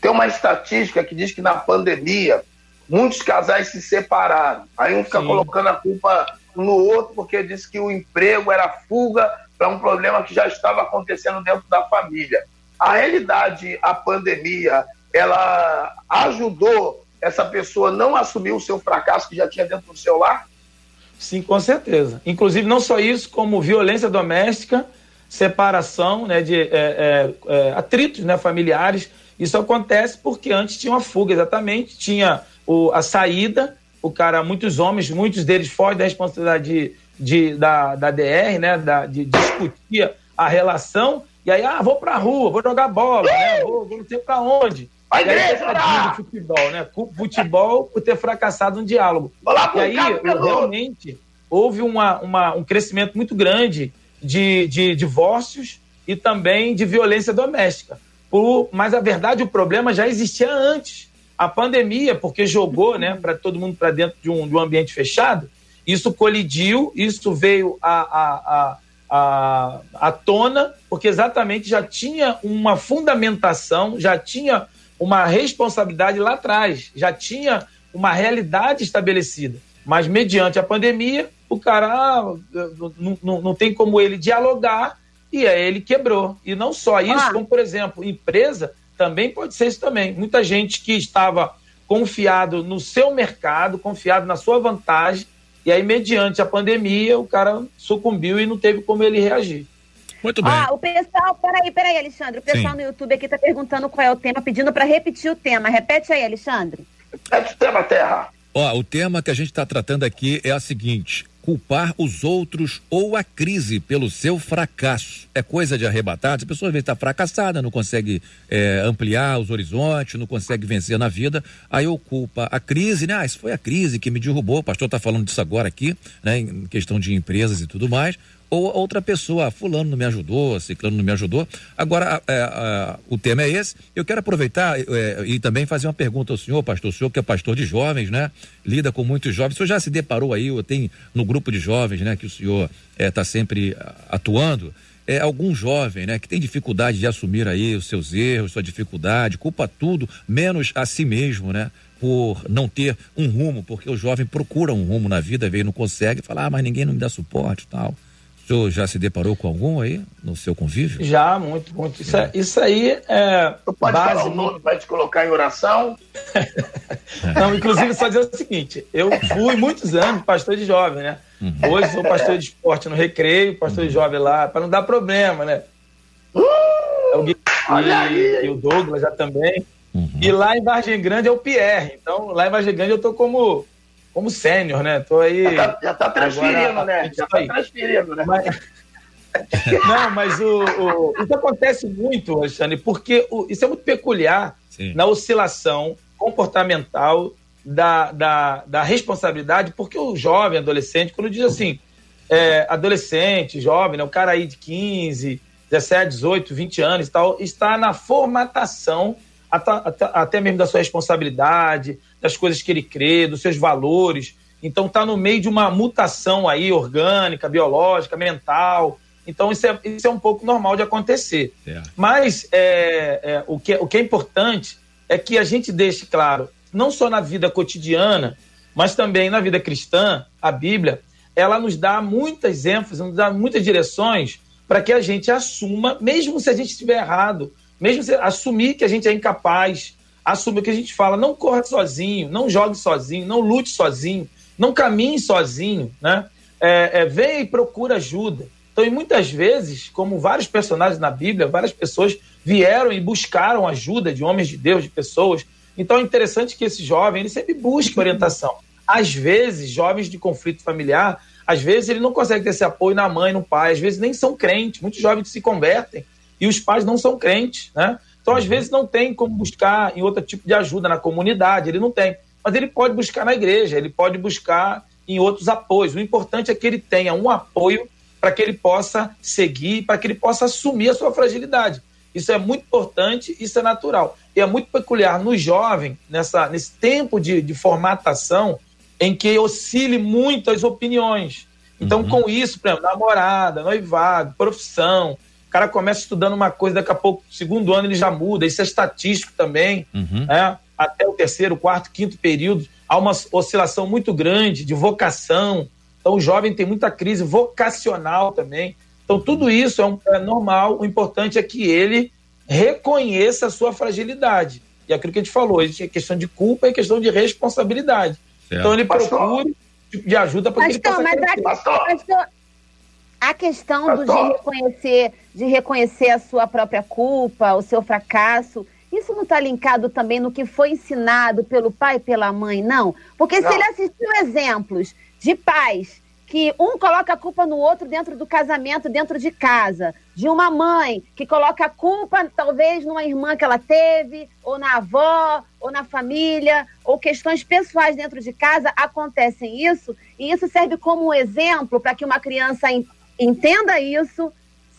tem uma estatística que diz que na pandemia muitos casais se separaram. Aí um fica Sim. colocando a culpa no outro porque disse que o emprego era fuga para um problema que já estava acontecendo dentro da família. A realidade, a pandemia, ela ajudou essa pessoa não assumir o seu fracasso que já tinha dentro do seu lar? Sim, com certeza. Inclusive, não só isso, como violência doméstica, separação né, de é, é, é, atritos né, familiares. Isso acontece porque antes tinha uma fuga, exatamente. Tinha o, a saída, o cara, muitos homens, muitos deles fogem da responsabilidade de, de- da, da DR, né, da, de discutir a relação. E aí, ah, vou pra rua, vou jogar bola, né, vou, vou não sei pra onde. A igreja, do futebol, né? Futebol por ter fracassado um diálogo. lá E aí, realmente, houve uma, uma- um crescimento muito grande de, de divórcios e também de violência doméstica. Por- mas a verdade, o problema já existia antes. A pandemia, porque jogou né, para todo mundo para dentro de um, de um ambiente fechado, isso colidiu, isso veio à, à, à, à tona, porque exatamente já tinha uma fundamentação, já tinha uma responsabilidade lá atrás, já tinha uma realidade estabelecida. Mas, mediante a pandemia, o cara ah, não, não, não tem como ele dialogar e aí ele quebrou. E não só isso, Ah. como, por exemplo, empresa também pode ser isso também. Muita gente que estava confiado no seu mercado, confiado na sua vantagem, e aí, mediante a pandemia, o cara sucumbiu e não teve como ele reagir. Muito Ó, o pessoal, peraí, peraí, Alexandre. O pessoal Sim. no YouTube aqui tá perguntando qual é o tema, pedindo pra repetir o tema. Repete aí, Alexandre. Repete o tema, Terra. Ó, o tema que a gente está tratando aqui é a seguinte: culpar os outros ou a crise pelo seu fracasso. É coisa de arrebatado. A pessoa às vezes está fracassada, não consegue é, ampliar os horizontes, não consegue vencer na vida. Aí eu culpa a crise, né? Ah, isso foi a crise que me derrubou. O pastor está falando disso agora aqui, né? Em questão de empresas e tudo mais. Ou outra pessoa, ah, fulano não me ajudou, ciclano não me ajudou. Agora, é, é, o tema é esse. Eu quero aproveitar é, e também fazer uma pergunta ao senhor, pastor, o senhor que é pastor de jovens, né? Lida com muitos jovens. O senhor já se deparou aí, ou tem no grupo de jovens, né, que o senhor está sempre ah, atuando, é, algum jovem, né, que tem dificuldade de assumir aí os seus erros, sua dificuldade, culpa tudo, menos a si mesmo, né? Por não ter um rumo, porque o jovem procura um rumo na vida, veio não consegue, fala, ah, mas ninguém não me dá suporte tal. Senhor já se deparou com algum aí no seu convívio? Já, muito, muito. Isso, é- isso aí é Pode base. falar o nome para te colocar em oração? Não, inclusive, só dizer o seguinte: eu fui muitos anos pastor de jovem, né? Hoje sou pastor de esporte no recreio, pastor de jovem lá, para não dar problema, né? É o Gui e, e o Douglas já também. E lá em Vargem Grande é o Pierre. Então, lá em Vargem Grande eu tô como, como sênior, né? Tô aí. Já tá, já tá transferindo, agora, né? Já tá aí. transferindo, né? Mas- Não, mas o, o- isso acontece muito, Alexandre, porque o- isso é muito peculiar na oscilação comportamental da, da, da responsabilidade, porque o jovem, adolescente, quando diz assim, é, adolescente, jovem, né, o cara aí de 15, 17, 18, 20 anos e tal, está na formatação ata- ata- até mesmo da sua responsabilidade, das coisas que ele crê, dos seus valores. Então está no meio de uma mutação aí orgânica, biológica, mental. Então isso é, isso é um pouco normal de acontecer. Mas é, é, o, que, o que é importante é que a gente deixe claro, não só na vida cotidiana, mas também na vida cristã, a Bíblia, ela nos dá muitas ênfases, nos dá muitas direções para que a gente assuma, mesmo se a gente estiver errado, mesmo se assumir que a gente é incapaz, assumir que a gente fala, não corra sozinho, não jogue sozinho, não lute sozinho, não caminhe sozinho, né? É, é, venha e procura ajuda. Então, e muitas vezes, como vários personagens na Bíblia, várias pessoas vieram e buscaram ajuda de homens de Deus, de pessoas. Então é interessante que esse jovem ele sempre busque orientação. Às vezes, jovens de conflito familiar, às vezes ele não consegue ter esse apoio na mãe, no pai, às vezes nem são crentes. Muitos jovens se convertem e os pais não são crentes, né? Então, às vezes, não tem como buscar em outro tipo de ajuda na comunidade, ele não tem. Mas ele pode buscar na igreja, ele pode buscar em outros apoios. O importante é que ele tenha um apoio para que ele possa seguir, para que ele possa assumir a sua fragilidade. Isso é muito importante, isso é natural. E é muito peculiar no jovem, nessa, nesse tempo de, de formatação, em que oscile muito as opiniões. Então, com isso, por exemplo, namorada, noivado, profissão, o cara começa estudando uma coisa, daqui a pouco, segundo ano, ele já muda. Isso é estatístico também. né? Até o terceiro, quarto, quinto período, há uma oscilação muito grande de vocação. Então, o jovem tem muita crise vocacional também. Então, tudo isso é, um- é normal. O importante é que ele reconheça a sua fragilidade. E é aquilo que a gente falou, a questão de culpa e questão de responsabilidade. Certo. Então, ele Pastor. procure tipo de ajuda para que ele Pastor, possa mas a, pastor, a questão do de Pastor. reconhecer, de reconhecer a sua própria culpa, o seu fracasso, isso não está linkado também no que foi ensinado pelo pai e pela mãe, não? Porque Não. se ele assistiu exemplos de pais que um coloca a culpa no outro dentro do casamento, dentro de casa, de uma mãe que coloca a culpa talvez numa irmã que ela teve, ou na avó, ou na família, ou questões pessoais dentro de casa, acontecem isso, e isso serve como um exemplo para que uma criança en- entenda isso,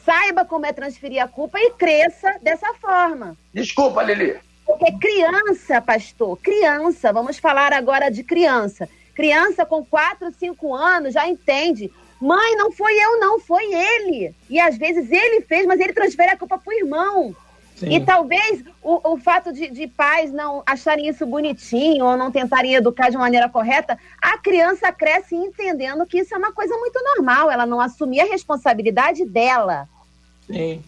saiba como é transferir a culpa e cresça dessa forma. Desculpa, Lili. Porque criança, pastor, criança, vamos falar agora de criança. Criança com 4, 5 anos já entende. Mãe, não foi eu, não, foi ele. E às vezes ele fez, mas ele transfere a culpa pro irmão. Sim. E talvez o, o fato de, de pais não acharem isso bonitinho ou não tentarem educar de maneira correta, a criança cresce entendendo que isso é uma coisa muito normal, ela não assumir a responsabilidade dela. Sim.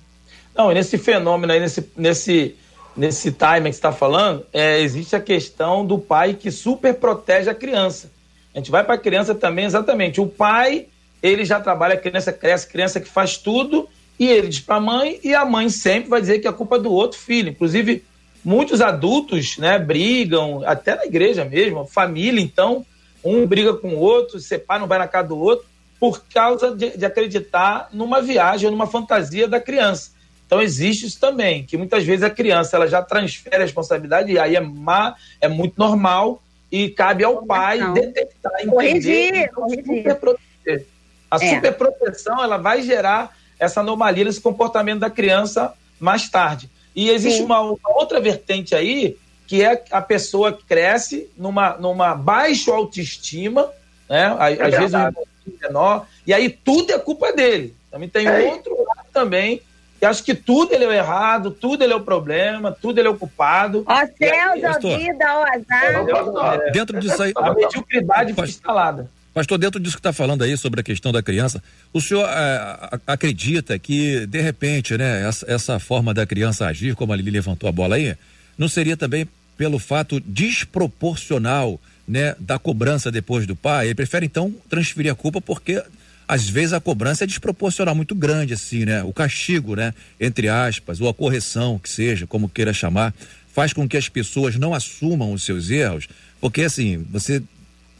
Não, e nesse fenômeno aí, nesse, nesse, nesse timing que você está falando, é, existe a questão do pai que super protege a criança. A gente vai para a criança também, exatamente. O pai, ele já trabalha, a criança cresce, criança que faz tudo, e ele diz para a mãe, e a mãe sempre vai dizer que é culpa do outro filho. Inclusive, muitos adultos né, brigam, até na igreja mesmo, família, então, um briga com o outro, separa, não vai na casa do outro, por causa de, de acreditar numa viagem numa fantasia da criança. Então existe isso também, que muitas vezes a criança ela já transfere a responsabilidade, e aí é, má, é muito normal, e cabe ao pai detectar, entender Corrigir, corrigir. A É. superproteção ela vai gerar essa anomalia nesse comportamento da criança mais tarde. E existe uma, uma outra vertente aí, que é a pessoa que cresce numa, numa baixa autoestima, né? Às, vezes um verdade. pouquinho menor, e aí tudo é culpa dele. Também tem É. outro lado também, que acha que tudo ele é o errado, tudo ele é o problema, tudo ele é o culpado. Ó aí- céus, ó pastor. vida, ó azar. É, Dentro disso aí. A mediocridade fica instalada. Pastor, dentro disso que está falando aí sobre a questão da criança, o senhor a- acredita que, de repente, né, essa, essa forma da criança agir, como a Lili levantou a bola aí, não seria também pelo fato desproporcional né, da cobrança depois do pai, ele prefere então transferir a culpa porque às vezes a cobrança é desproporcional, muito grande, assim, né? O castigo, né? Entre aspas, ou a correção, que seja, como queira chamar, faz com que as pessoas não assumam os seus erros, porque assim, você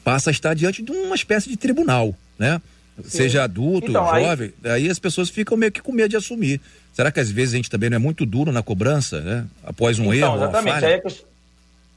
passa a estar diante de uma espécie de tribunal, né? Sim. Seja adulto, Então, aí- jovem, aí... as pessoas ficam meio que com medo de assumir. Será que às vezes a gente também não é muito duro na cobrança, né? Após um Então, erro, uma exatamente. falha? Aí a, ques-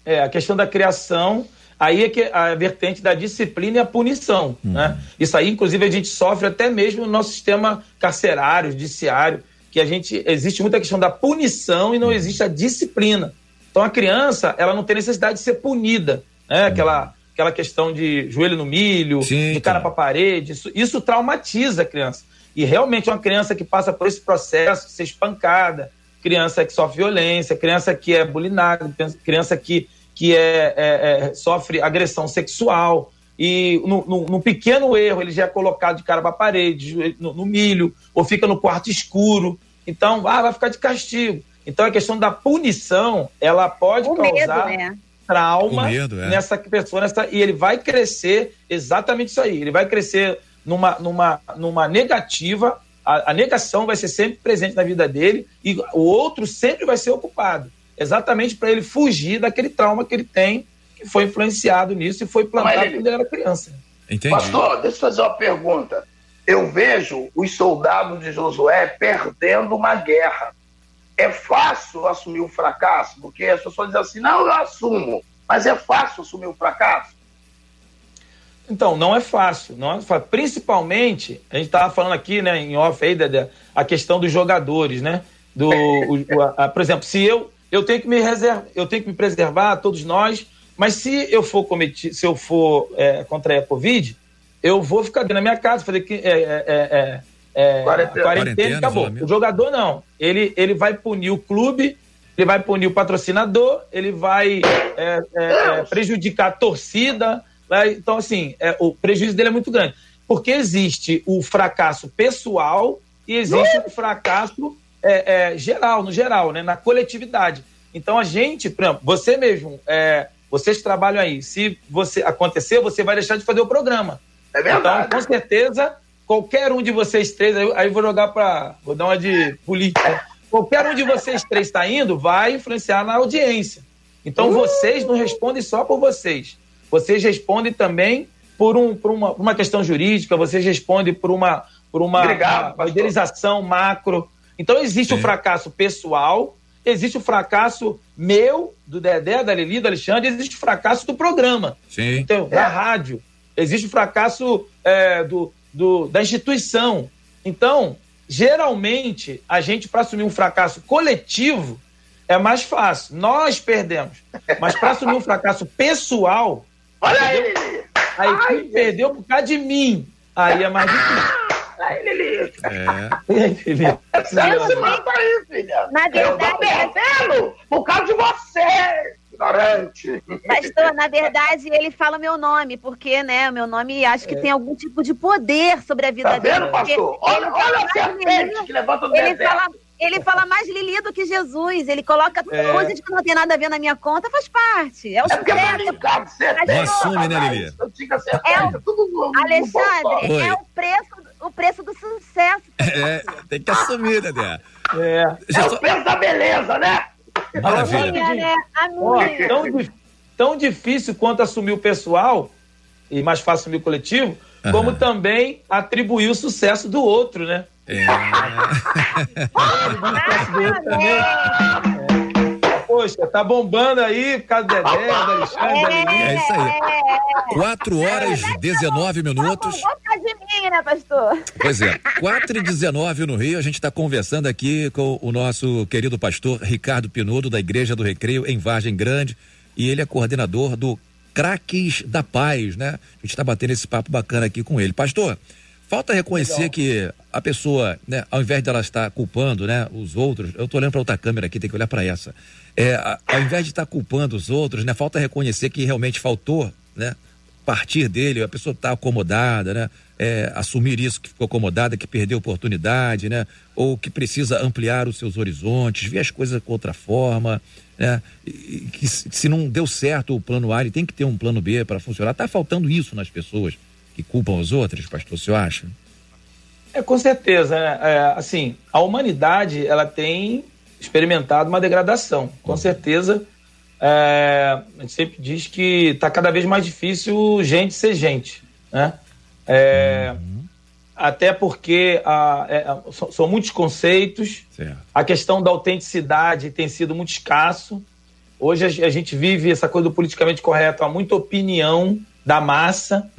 é, a questão da criação, aí é que a vertente da disciplina e a punição. Uhum. Né? Isso aí, inclusive, a gente sofre até mesmo no nosso sistema carcerário, judiciário, que a gente. Existe muita questão da punição e não Uhum. existe a disciplina. Então a criança, ela não tem necessidade de ser punida. Uhum. Né? Aquela, aquela questão de joelho no milho, de cara para parede, isso, isso traumatiza a criança. E realmente uma criança que passa por esse processo de ser espancada, criança que sofre violência, criança que é bulinada, criança que, que é, é- é- sofre agressão sexual. E num pequeno erro ele já é colocado de cara para parede, joelho no, no milho, ou fica no quarto escuro. Então, ah, vai ficar de castigo. Então a questão da punição, ela pode O medo, causar né? trauma medo, é. nessa pessoa, nessa, e ele vai crescer exatamente isso aí. Ele vai crescer numa, numa, numa negativa, a, a negação vai ser sempre presente na vida dele e o outro sempre vai ser ocupado. Exatamente para ele fugir daquele trauma que ele tem, que foi influenciado nisso e foi plantado ele- quando ele era criança. Pastor, deixa eu fazer uma pergunta. Eu vejo os soldados de Josué perdendo uma guerra. É fácil assumir o fracasso? Porque as pessoas dizem assim, não, eu assumo. Mas é fácil assumir o fracasso? Então, não é fácil, não é fácil. Principalmente, a gente estava falando aqui, né, em off aí, Dedé, a questão dos jogadores, né? Do, o- a- a- por exemplo, se eu, eu tenho que me reservar, eu tenho que me preservar, todos nós, mas se eu for cometido, se eu for é, contrair a Covid, eu vou ficar dentro da minha casa, fazer que, é, é, é, é, Quarentena. quarentena, e Quarentena, acabou. O jogador não. Ele, ele vai punir o clube, ele vai punir o patrocinador, ele vai é, é, é, prejudicar a torcida. vai- Então, assim, é, o prejuízo dele é muito grande. Porque existe o fracasso pessoal e existe o fracasso é, é, geral, no geral, né, na coletividade. Então, a gente, por exemplo, você mesmo, é, vocês trabalham aí, se você acontecer, você vai deixar de fazer o programa. É verdade. Então, com certeza, qualquer um de vocês três, aí, aí eu vou jogar para. Vou dar uma de política. Qualquer um de vocês três está indo, vai influenciar na audiência. Então, vocês não respondem só por vocês. Vocês respondem também por, um, por uma, uma questão jurídica, vocês respondem por uma, por uma, Obrigado, uma idealização macro. Então, existe o fracasso pessoal, existe o fracasso meu, do Dedé, da Lili, do Alexandre, existe o fracasso do programa. Sim. Então, da rádio. Existe o fracasso é, do, do- da instituição. Então, geralmente, a gente, para assumir um fracasso coletivo, é mais fácil. Nós perdemos. Mas para assumir um fracasso pessoal. Olha aí, A equipe perdeu por causa de mim. Aí é mais difícil. Aí, Lili. É. Você se mata aí, filha. Na Eu tô verdade- perdendo por causa de você, ignorante. Pastor, na verdade, ele fala meu nome, porque, né, meu nome acho que tem algum tipo de poder sobre a vida Tá dele. vendo, porque pastor? Olha- ele fala olha a mais serpente Lili- que levanta do ele deserto. fala, ele fala mais Lili do que Jesus. Ele coloca É. coisas que não tem nada a ver na minha conta, faz parte. É o É porque é brincado, Mas, Não assume, né, Lili? É o- Alexandre, é o preço, o preço do sucesso. É, tem que assumir, Dedé. É. É o peso da beleza, né? Maravilha. Minha, né? A Ó, minha. tão, di- tão difícil quanto assumir o pessoal, e mais fácil assumir o coletivo, como também atribuir o sucesso do outro, né? É. Poxa, tá bombando aí por causa do Dedé, do Alexandre, da Lili. É isso aí. 4 horas 19 minutos. Boca de mim, né, pastor? Pois é, 4 e 19 no Rio, a gente está conversando aqui com o nosso querido pastor Ricardo Pinudo, da Igreja do Recreio, em Vargem Grande, e ele é coordenador do Craques da Paz, né? A gente está batendo esse papo bacana aqui com ele. Pastor, falta reconhecer Legal. que a pessoa, né, ao invés dela estar culpando, né, os outros, eu tô olhando para outra câmera aqui, tem que olhar para essa. É, ao invés de estar culpando os outros, né, falta reconhecer que realmente faltou, né, partir dele, a pessoa está acomodada, né? É, assumir isso que ficou acomodada, que perdeu oportunidade, né? Ou que precisa ampliar os seus horizontes, ver as coisas com outra forma. né? E- que se não deu certo o plano A, ele tem que ter um plano B para funcionar. Está faltando isso nas pessoas que culpam as outras, pastor, você acha? É, com certeza. né? É, assim, a humanidade ela tem experimentado uma degradação. Com certeza, é, a gente sempre diz que está cada vez mais difícil gente ser gente. Né? É, Até porque a- é, a- são, são muitos conceitos. A questão da autenticidade tem sido muito escasso. Hoje a, a gente vive essa coisa do politicamente correto, há muita opinião da massa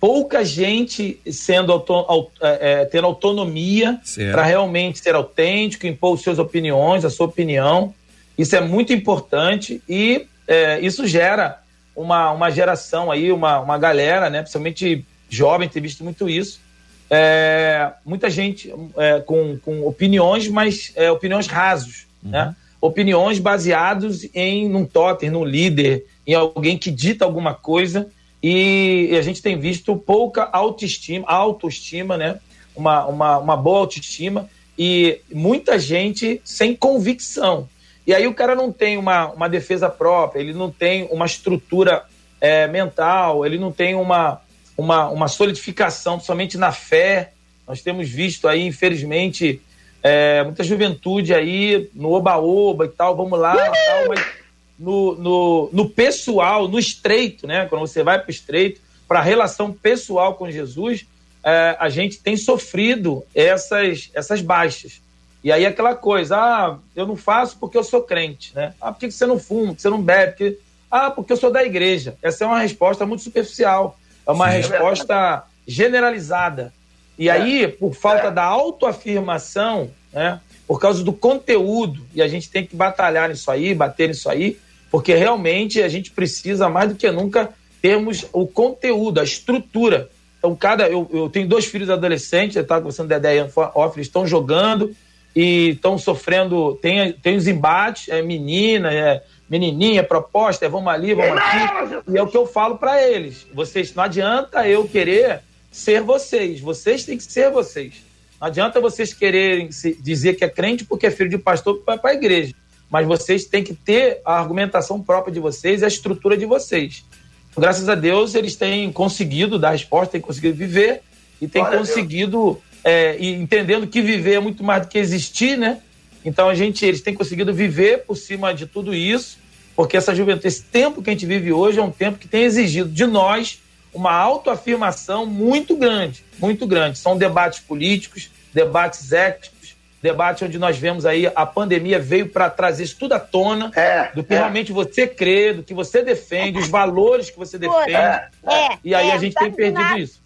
pouca gente sendo auto, au- é, é, tendo autonomia para realmente ser autêntico, impor suas opiniões, a sua opinião. Isso é muito importante e é, isso gera uma, uma geração aí, uma, uma galera, né, principalmente jovem, tem visto muito isso. É, muita gente é, com, com opiniões, mas é, opiniões rasos, né? Opiniões baseadas em num totem, num líder, em alguém que dita alguma coisa e a gente tem visto pouca autoestima, autoestima, né? Uma, uma, uma boa autoestima e muita gente sem convicção. E aí o cara não tem uma, uma defesa própria, ele não tem uma estrutura é, mental, ele não tem uma, uma, uma solidificação somente na fé. Nós temos visto aí, infelizmente, é, muita juventude aí no oba-oba e tal, vamos lá, tal, mas no, no, no pessoal, no estreito, né? Quando você vai para o estreito, para a relação pessoal com Jesus, é, a gente tem sofrido essas, essas baixas. E aí aquela coisa, ah, eu não faço porque eu sou crente, né? Ah, por que você não fuma, por que você não bebe? Porque, ah, porque eu sou da igreja. Essa é uma resposta muito superficial, é uma Sim. resposta generalizada. E aí, por falta da autoafirmação, né? Por causa do conteúdo, e a gente tem que batalhar nisso aí, bater nisso aí, porque realmente a gente precisa mais do que nunca termos o conteúdo, a estrutura. Então, cada. Eu, eu tenho dois filhos adolescentes, eu estava conversando da ideia off, eles estão jogando e estão sofrendo. Tem, tem os embates, é menina, é menininha, é proposta, é vamos ali, vamos aqui. E é o que eu falo para eles. Vocês, não adianta eu querer ser vocês, vocês têm que ser vocês. Não adianta vocês quererem se- dizer que é crente porque é filho de pastor para a igreja. Mas vocês têm que ter a argumentação própria de vocês e a estrutura de vocês. Graças a Deus, eles têm conseguido dar resposta, têm conseguido viver e têm Glória a Deus. conseguido, é, e entendendo que viver é muito mais do que existir, né? Então a gente, eles têm conseguido viver por cima de tudo isso, porque essa juventude, esse tempo que a gente vive hoje é um tempo que tem exigido de nós uma autoafirmação muito grande, muito grande. São debates políticos, debates éticos, debates onde nós vemos aí a pandemia veio para trazer isso tudo à tona, do que é. realmente você crê, do que você defende, os valores que você defende. É, é, e aí é, a gente tá tem perdido nada. isso.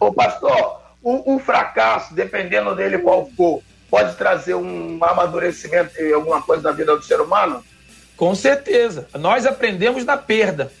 Ô, pastor, o, o fracasso, dependendo dele qual for, pode trazer um amadurecimento em alguma coisa na vida do ser humano? Com certeza. Nós aprendemos na perda.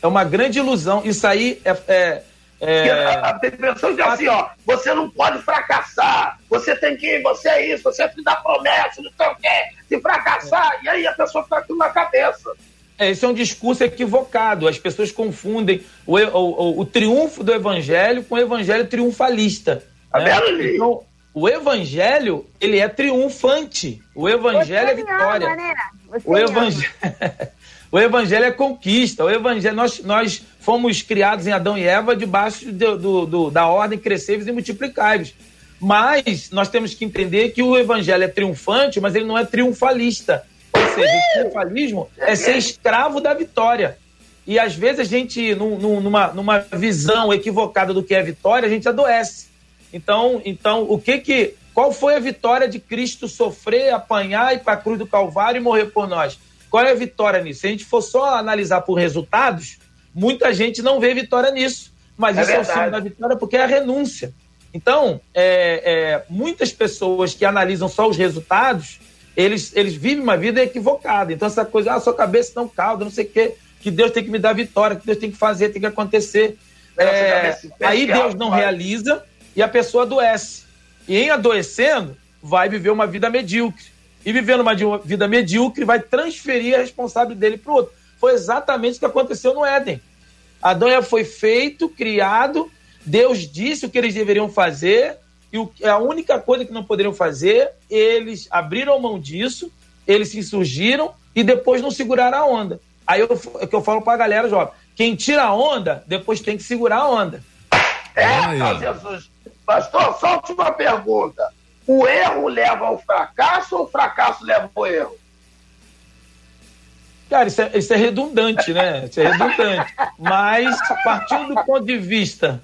É uma grande ilusão. Isso aí é. É, é- Porque a, a tem pessoas que dizem assim, ó, você não pode fracassar, você tem que, você é isso, você é filho da promessa, não sei o quê, se fracassar, e aí a pessoa fica aquilo na cabeça. É, esse é um discurso equivocado. As pessoas confundem o, o- o- o triunfo do evangelho com o evangelho triunfalista. né? Então, o evangelho, ele é triunfante. O evangelho é vitória. ama, né? Você O evangelho, o evangelho é conquista. O evangelho, nós, nós fomos criados em Adão e Eva debaixo do, do- da ordem crescíveis e multiplicáveis. Mas nós temos que entender que o evangelho é triunfante, mas ele não é triunfalista. Ou seja, o triunfalismo é ser escravo da vitória. E às vezes a gente, num- num- numa, numa visão equivocada do que é vitória, a gente adoece. Então, então o que que. Qual foi a vitória de Cristo sofrer, apanhar, ir para a cruz do Calvário e morrer por nós? Qual é a vitória nisso? Se a gente for só analisar por resultados, muita gente não vê vitória nisso. Mas É isso é o verdade. símbolo da vitória porque é a renúncia. Então, é, é, muitas pessoas que analisam só os resultados, eles, eles vivem uma vida equivocada. Então, essa coisa, ah, sua cabeça não calda, não sei o quê, que Deus tem que me dar vitória, que Deus tem que fazer, tem que acontecer. É, aí Deus não realiza e a pessoa adoece. E em adoecendo, vai viver uma vida medíocre. E vivendo uma vida medíocre, vai transferir a responsabilidade dele para o outro. Foi exatamente o que aconteceu no Éden. Adão e Eva foi feito, criado, Deus disse o que eles deveriam fazer, e o- a única coisa que não poderiam fazer, eles abriram mão disso eles se insurgiram e depois não seguraram a onda. Aí eu, é que eu falo pra galera jovem: quem tira a onda, depois tem que segurar a onda. É, Jesus. Pastor, só última pergunta. O erro leva ao fracasso ou o fracasso leva ao erro? Cara, isso é, isso é redundante, né? Isso é redundante. Mas, partindo do ponto de vista,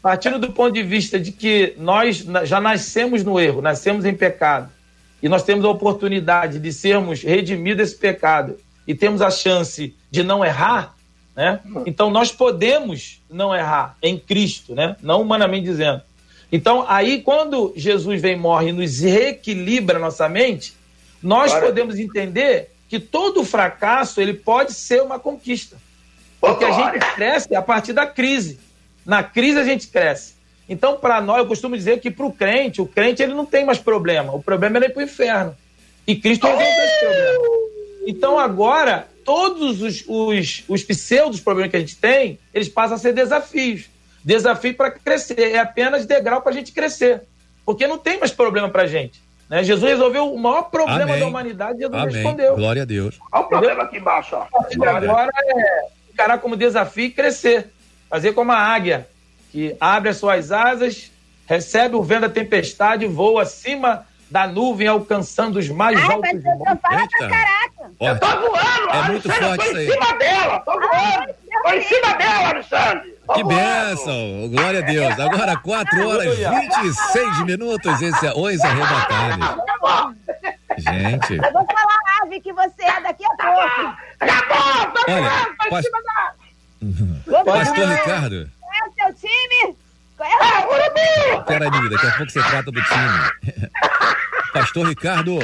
partindo do ponto de vista de que nós já nascemos no erro, nascemos em pecado, e nós temos a oportunidade de sermos redimidos desse pecado e temos a chance de não errar, né? Então nós podemos não errar em Cristo, né? Não humanamente dizendo. Então aí quando Jesus vem e morre e nos reequilibra nossa mente, nós podemos entender que todo fracasso ele pode ser uma conquista. Porque a gente cresce a partir da crise. Na crise a gente cresce. Então, para nós, eu costumo dizer que para o crente, o crente ele não tem mais problema. O problema é ir para o inferno. E Cristo resolveu esse problema. Então, agora, todos os, os, os pseudos problemas que a gente tem, eles passam a ser desafios. Desafio para crescer. É apenas degrau para a gente crescer. Porque não tem mais problema para a gente. Né? Jesus resolveu o maior problema Amém. da humanidade e Jesus Amém. respondeu. Glória a Deus. Olha o problema aqui embaixo, ó. Agora é encarar como desafio e crescer. Fazer como a águia, que abre as suas asas, recebe o vento da tempestade, voa acima da nuvem, alcançando os mais altos montes. caraca. Olha, Tô voando, É muito Alexandre, forte tô em aí. cima dela, tô voando. Tô em cima dela, Alexandre. Tô Que bênção! Glória a Deus. Agora 4 horas 26 minutos. Esse é Os Arrebatados. Gente, Eu vou falar a ave que você é daqui a pouco. olha, pas- Vou Pastor. Ricardo. Qual é o seu time? Qual é o seu Peraí, daqui a pouco você trata do time. Pastor Ricardo,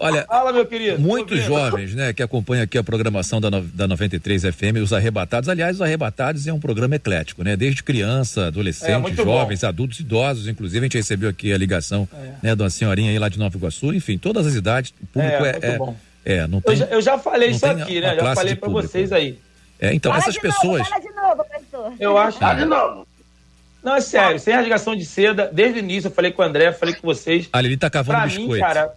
olha, Fala, meu querido. muitos jovens, né, que acompanham aqui a programação da, no- da 93 FM, os Arrebatados. Aliás, os Arrebatados é um programa eclético, né? Desde criança, É, adolescente, muito jovens, adultos, idosos. Inclusive, a gente recebeu aqui a ligação, né, de uma senhorinha aí lá de Nova Iguaçu. Enfim, todas as idades, o público É, é. muito é, bom. é, não Eu tem. já, eu já falei isso aqui, né? Já falei para vocês aí. É, então, Fala essas de pessoas. Novo, fala de novo, pastor. Eu acho. Tá de novo. Não, é sério, sem rasgação de seda, desde o início eu falei com o André, falei com vocês. A Lili tá cavando Pra biscoito. mim, cara,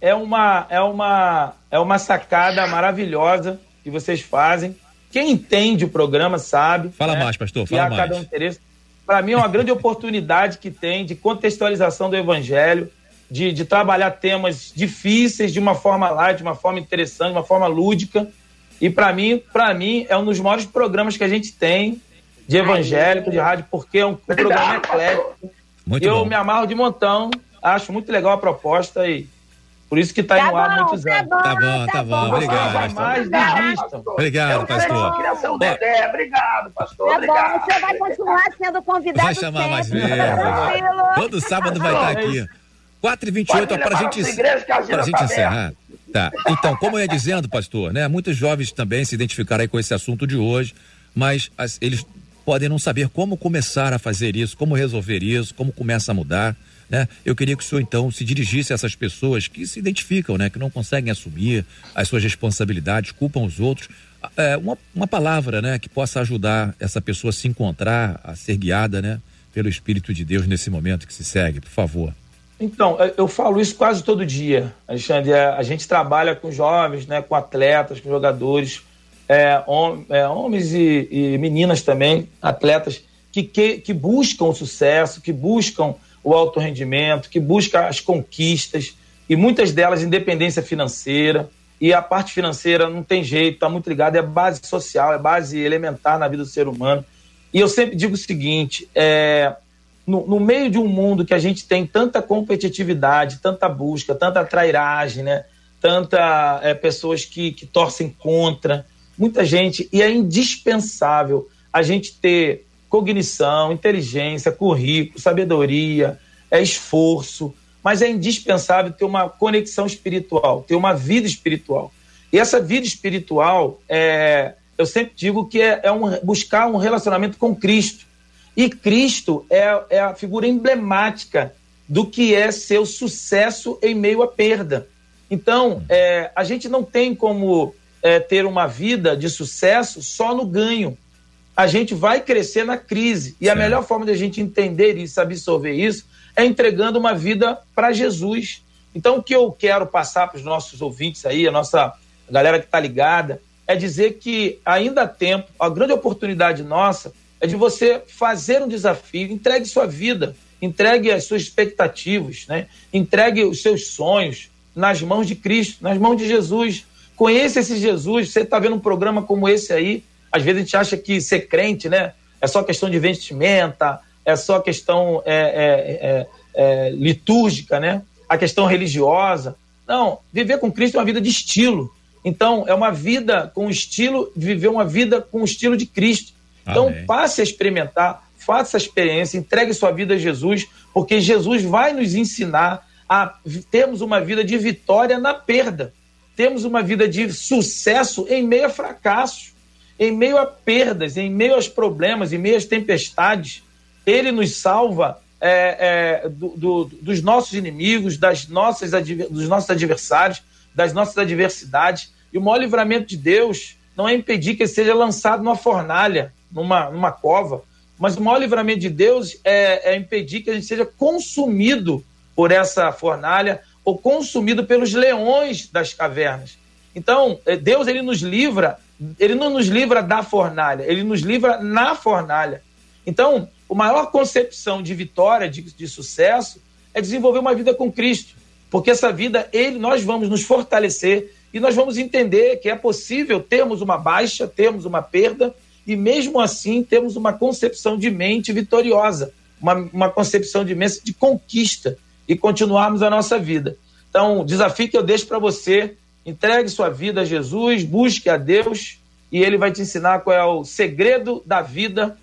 é uma, é, uma, é uma sacada maravilhosa que vocês fazem. Quem entende o programa sabe. Fala né, mais, pastor, fala há cada mais. um interesse. Para mim é uma grande oportunidade que tem de contextualização do evangelho, de, de trabalhar temas difíceis de uma forma light, de uma forma interessante, de uma forma lúdica. E para mim, para mim é um dos maiores programas que a gente tem de evangélico, de rádio, porque é um, um programa eclético. Muito eu bom. me amarro de montão, acho muito legal a proposta e por isso que está Tá no ar há bom, muitos tá anos. bom, Tá bom, tá bom. Obrigado, pastor. Jamais desistam. Obrigado, pastor. Obrigado, pastor. Tá bom, Obrigado. você vai continuar sendo convidado Vai chamar mais sempre, vezes. tranquilo. Todo sábado vai estar aqui. 4 e 28 Pode ó, pra levar gente, nossa igreja que a agenda pra gente tá encerrar. Tá. Então, como eu ia dizendo, pastor, né? Muitos jovens também se identificaram aí com esse assunto de hoje, mas as- eles podem não saber como começar a fazer isso, como resolver isso, como começa a mudar. Né? Eu queria que o senhor então se dirigisse a essas pessoas que se identificam, né? que não conseguem assumir as suas responsabilidades, culpam os outros. É, uma, uma palavra né? que possa ajudar essa pessoa a se encontrar, a ser guiada né? pelo Espírito de Deus nesse momento que se segue, por favor. Então, eu- eu falo isso quase todo dia, Alexandre. É, A gente trabalha com jovens, né, com atletas, com jogadores, é, hom- é, homens e, e meninas também, atletas, que, que, que buscam o sucesso, que buscam o alto rendimento, que buscam as conquistas, e muitas delas independência financeira. E a parte financeira não tem jeito, está muito ligada, é base social, é base elementar na vida do ser humano. E eu sempre digo o seguinte: é, no, no meio de um mundo que a gente tem tanta competitividade, tanta busca, tanta trairagem, né? tanta é, pessoas que, que torcem contra, muita gente, e é indispensável a gente ter cognição, inteligência, currículo, sabedoria, é esforço, mas é indispensável ter uma conexão espiritual, ter uma vida espiritual. E essa vida espiritual, é, eu sempre digo que é, é um, buscar um relacionamento com Cristo. E Cristo é, é a figura emblemática do que é seu sucesso em meio à perda. Então, é, a gente não tem como é, ter uma vida de sucesso só no ganho. A gente vai crescer na crise. E a melhor forma de a gente entender isso, absorver isso, é entregando uma vida para Jesus. Então, o que eu quero passar para os nossos ouvintes aí, a nossa galera que está ligada, é dizer que ainda há tempo, a grande oportunidade nossa é de você fazer um desafio, entregue sua vida, entregue as suas expectativas, né? entregue os seus sonhos nas mãos de Cristo, nas mãos de Jesus. Conheça esse Jesus. Você está vendo um programa como esse aí, às vezes a gente acha que ser crente né, é só questão de vestimenta, é só questão é, é, é, é litúrgica, né? a questão religiosa. Não, viver com Cristo é uma vida de estilo. Então, é uma vida com estilo, viver uma vida com o estilo de Cristo. Então, Amém. passe a experimentar, faça a experiência, entregue sua vida a Jesus, porque Jesus vai nos ensinar a termos uma vida de vitória na perda. Temos uma vida de sucesso em meio a fracassos, em meio a perdas, em meio aos problemas, em meio às tempestades. Ele nos salva é, é, do, do, dos nossos inimigos, das nossas, dos nossos adversários, das nossas adversidades. E o maior livramento de Deus não é impedir que ele seja lançado numa fornalha, numa, numa cova, mas o maior livramento de Deus é, é impedir que a gente seja consumido por essa fornalha ou consumido pelos leões das cavernas. Então, é, Deus ele nos livra, ele não nos livra da fornalha, ele nos livra na fornalha. Então, a maior concepção de vitória, de, de sucesso, é desenvolver uma vida com Cristo, porque essa vida, ele, nós vamos nos fortalecer e nós vamos entender que é possível termos uma baixa, termos uma perda, e mesmo assim temos uma concepção de mente vitoriosa, uma, uma concepção de mente de conquista e continuarmos a nossa vida. Então, o desafio que eu deixo para você, entregue sua vida a Jesus, busque a Deus e ele vai te ensinar qual é o segredo da vida,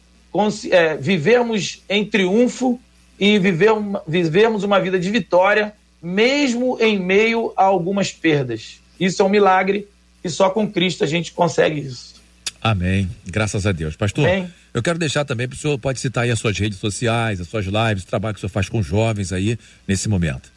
é, vivermos em triunfo e viver, vivermos uma vida de vitória, mesmo em meio a algumas perdas. Isso é um milagre e só com Cristo a gente consegue isso. Amém. Graças a Deus. Pastor, Amém. eu quero deixar também para o senhor, pode citar aí as suas redes sociais, as suas lives, o trabalho que o senhor faz com jovens aí nesse momento.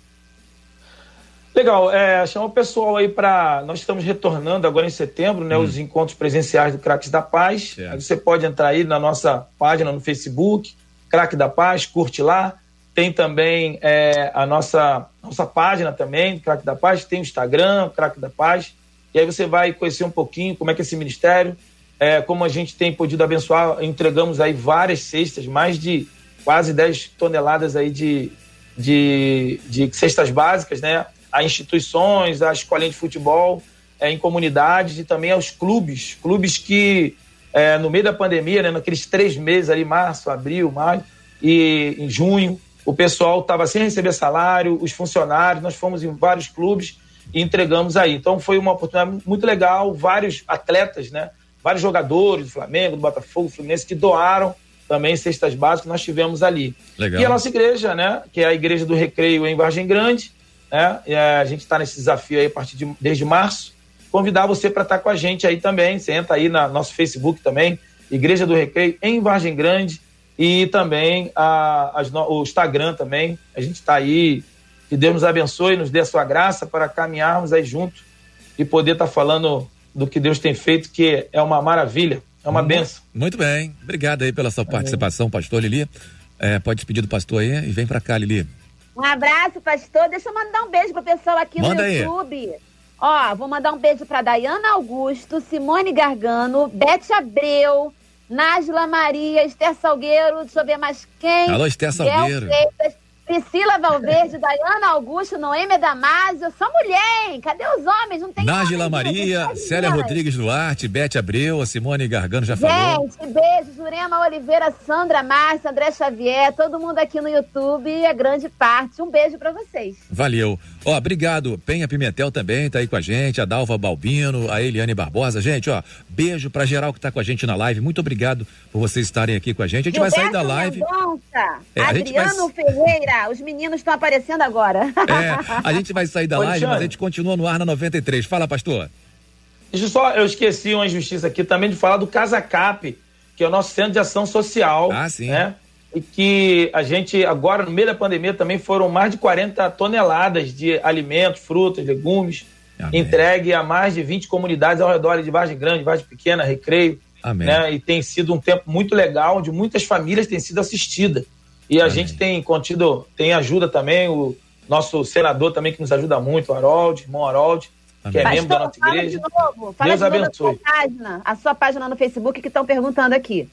Legal, é, chama o pessoal aí para. Nós estamos retornando agora em setembro, né? Hum. Os encontros presenciais do Craques da Paz. Aí você pode entrar aí na nossa página no Facebook, Craque da Paz, curte lá. Tem também é, a nossa, nossa página também, Craque da Paz, tem o Instagram, Craque da Paz. E aí você vai conhecer um pouquinho como é que é esse ministério é, como a gente tem podido abençoar, entregamos aí várias cestas, mais de quase 10 toneladas aí de, de, de cestas básicas, né? A instituições, a escolinha de futebol, é, em comunidades e também aos clubes, clubes que é, no meio da pandemia, né, naqueles três meses ali, março, abril, maio e em junho, o pessoal estava sem receber salário, os funcionários, nós fomos em vários clubes e entregamos aí. Então foi uma oportunidade muito legal, vários atletas, né? vários jogadores do Flamengo, do Botafogo, do Fluminense, que doaram também cestas básicas que nós tivemos ali. Legal. E a nossa igreja, né, que é a Igreja do Recreio em Vargem Grande, né, a gente está nesse desafio aí a partir de desde março. Convidar você para estar tá com a gente aí também. Você entra aí no nosso Facebook também, Igreja do Recreio em Vargem Grande e também a, a, o Instagram também. A gente está aí. Que Deus nos abençoe, nos dê a sua graça para caminharmos aí juntos e poder estar tá falando do que Deus tem feito, que é uma maravilha, é uma benção. Muito bem. Obrigado aí pela sua participação, pastor Lili. É, pode despedir do pastor aí e vem para cá, Lili. Um abraço, pastor. Deixa eu mandar um beijo pro pessoal aqui Manda no YouTube. Aí. Ó, vou mandar um beijo para Dayana Augusto, Simone Gargano, Bete Abreu, Nájila Maria, Esther Salgueiro, deixa eu ver mais quem. Alô, Esther Salgueiro. Freitas, Priscila Valverde, Dayana Augusto, Noêmia Damasio, só mulher, hein? Cadê os homens? Não tem Nájila homem, Maria, Célia Rodrigues Duarte, Bete Abreu, a Simone Gargano já falou. Gente, beijo, Jurema Oliveira, Sandra Márcia, André Xavier, todo mundo aqui no YouTube, a grande parte. Um beijo para vocês. Valeu. Ó, obrigado. Penha Pimentel também tá aí com a gente, a Dalva Balbino, a Eliane Barbosa. Gente, ó, beijo pra geral que tá com a gente na live. Muito obrigado por vocês estarem aqui com a gente. A gente vai sair da live. Mendonça, é, Adriano vai... Ferreira, os meninos estão aparecendo agora. É, a gente vai sair da live, mas a gente continua no ar na 93. Fala, pastor. Deixa eu só, eu esqueci uma injustiça aqui também de falar do Casa Cap, que é o nosso centro de ação social. Ah, sim. Né? e que a gente, agora, no meio da pandemia, também foram mais de 40 toneladas de alimentos, frutas, legumes, Amém. entregue a mais de 20 comunidades ao redor de Vargem Grande, Vargem Pequena, Recreio. Amém. Né? E tem sido um tempo muito legal, onde muitas famílias têm sido assistidas. E a Amém. gente tem contido, tem ajuda também, o, nosso senador também que nos ajuda muito, o Harold, irmão Harold, que é Pastor, membro da nossa fala igreja. de novo. Fala Deus de novo abençoe. A sua, página, a sua página no Facebook que estão perguntando aqui.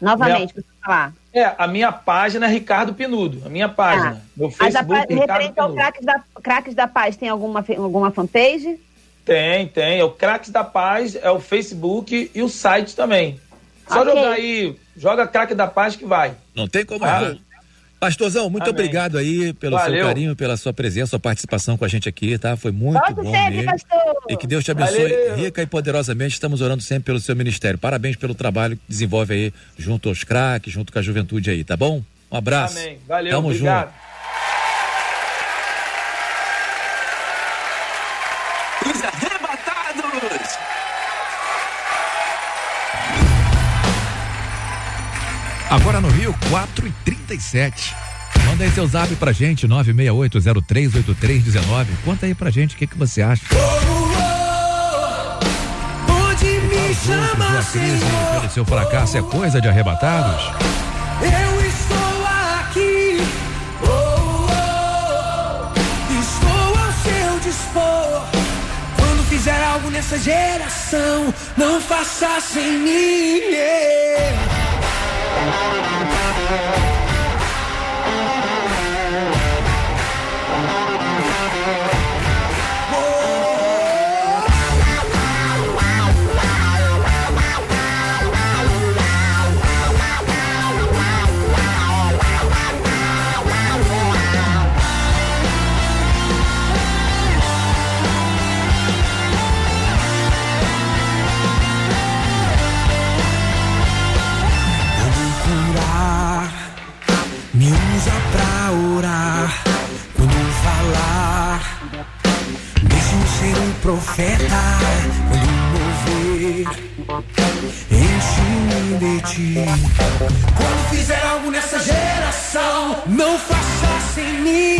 Novamente, para você falar. É, a minha página é Ricardo Pinudo, a minha página. Meu Mas a Facebook, pá- Ricardo referente ao Pinudo. Craques da, Craques da Paz, tem alguma, alguma fanpage? Tem, tem. É o Craques da Paz, é o Facebook e o site também. Só Ok. jogar aí, joga Craque da Paz que vai. Não tem como Ah. errar. Pastorzão, muito Amém. obrigado aí pelo seu Valeu. carinho, pela sua presença, sua participação com a gente aqui, tá? Foi muito bom sempre, mesmo. pastor. E que Deus te abençoe Valeu. rica e poderosamente. Estamos orando sempre pelo seu ministério. Parabéns pelo trabalho que desenvolve aí junto aos craques, junto com a juventude aí, tá bom? Um abraço. Amém. Valeu, Tamo obrigado. junto. Agora no Rio, 4 e 37 Manda aí seu zap pra gente, 968038319. Conta aí pra gente o que, que você acha. Pode me chamar, Sua crise Senhor. pelo seu fracasso é coisa de arrebatados? Eu estou aqui. Oh, oh, estou ao seu dispor. Quando fizer algo nessa geração, não faça sem mim. yeah. thank you profeta. Quando mover, enche-me de ti. Quando fizer algo nessa geração, não faça sem mim.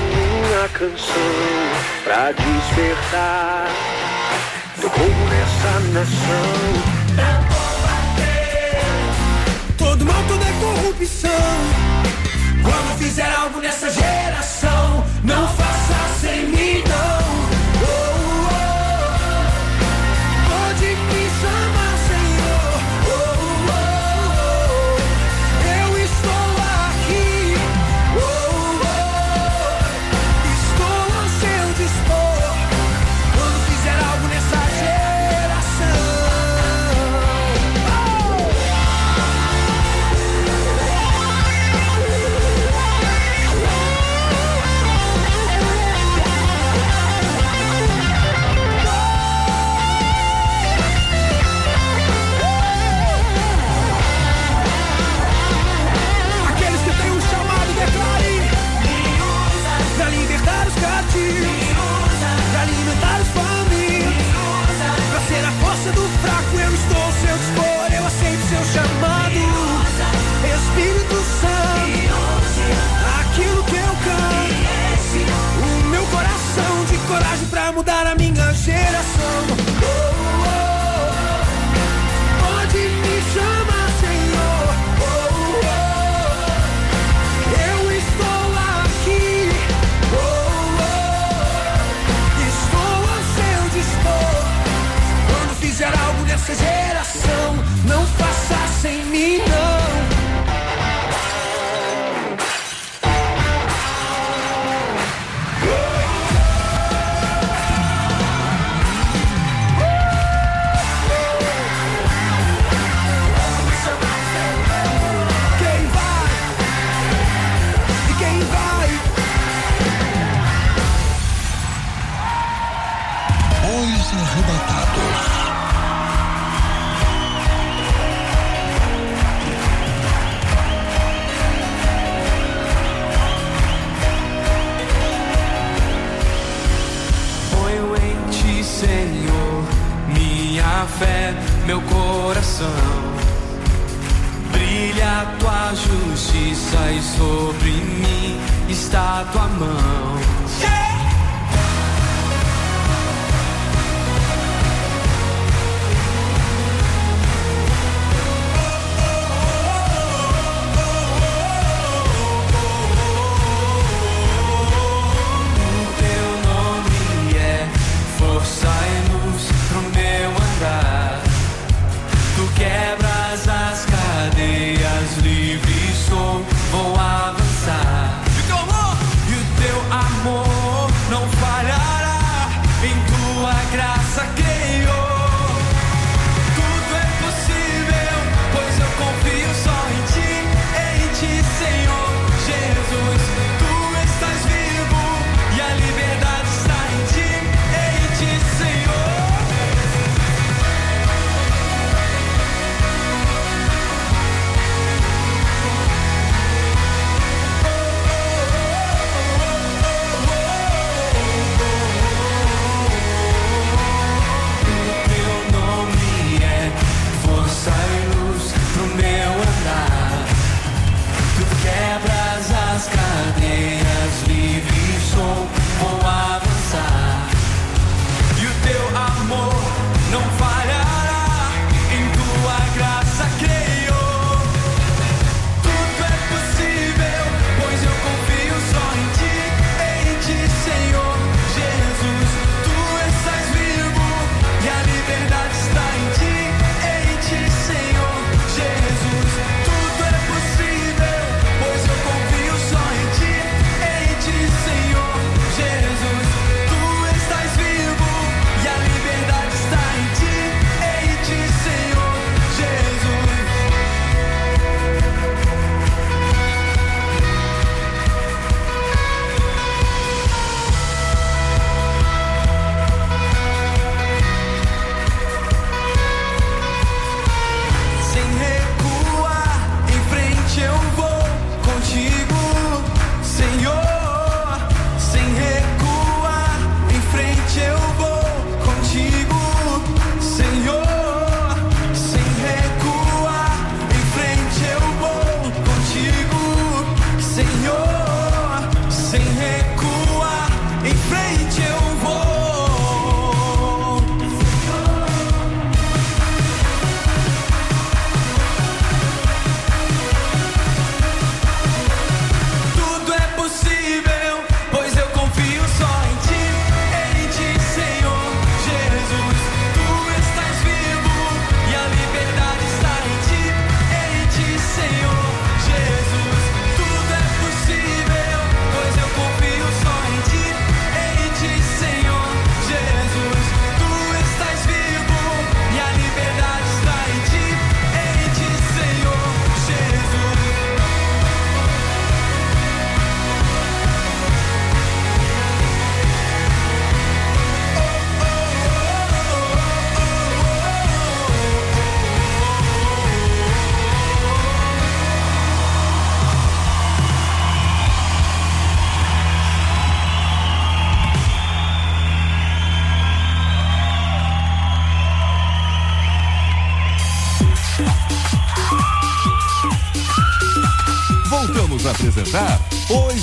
Minha canção pra despertar fogo nessa nação. Todo mal, toda corrupção. Quando fizer algo nessa geração, não faça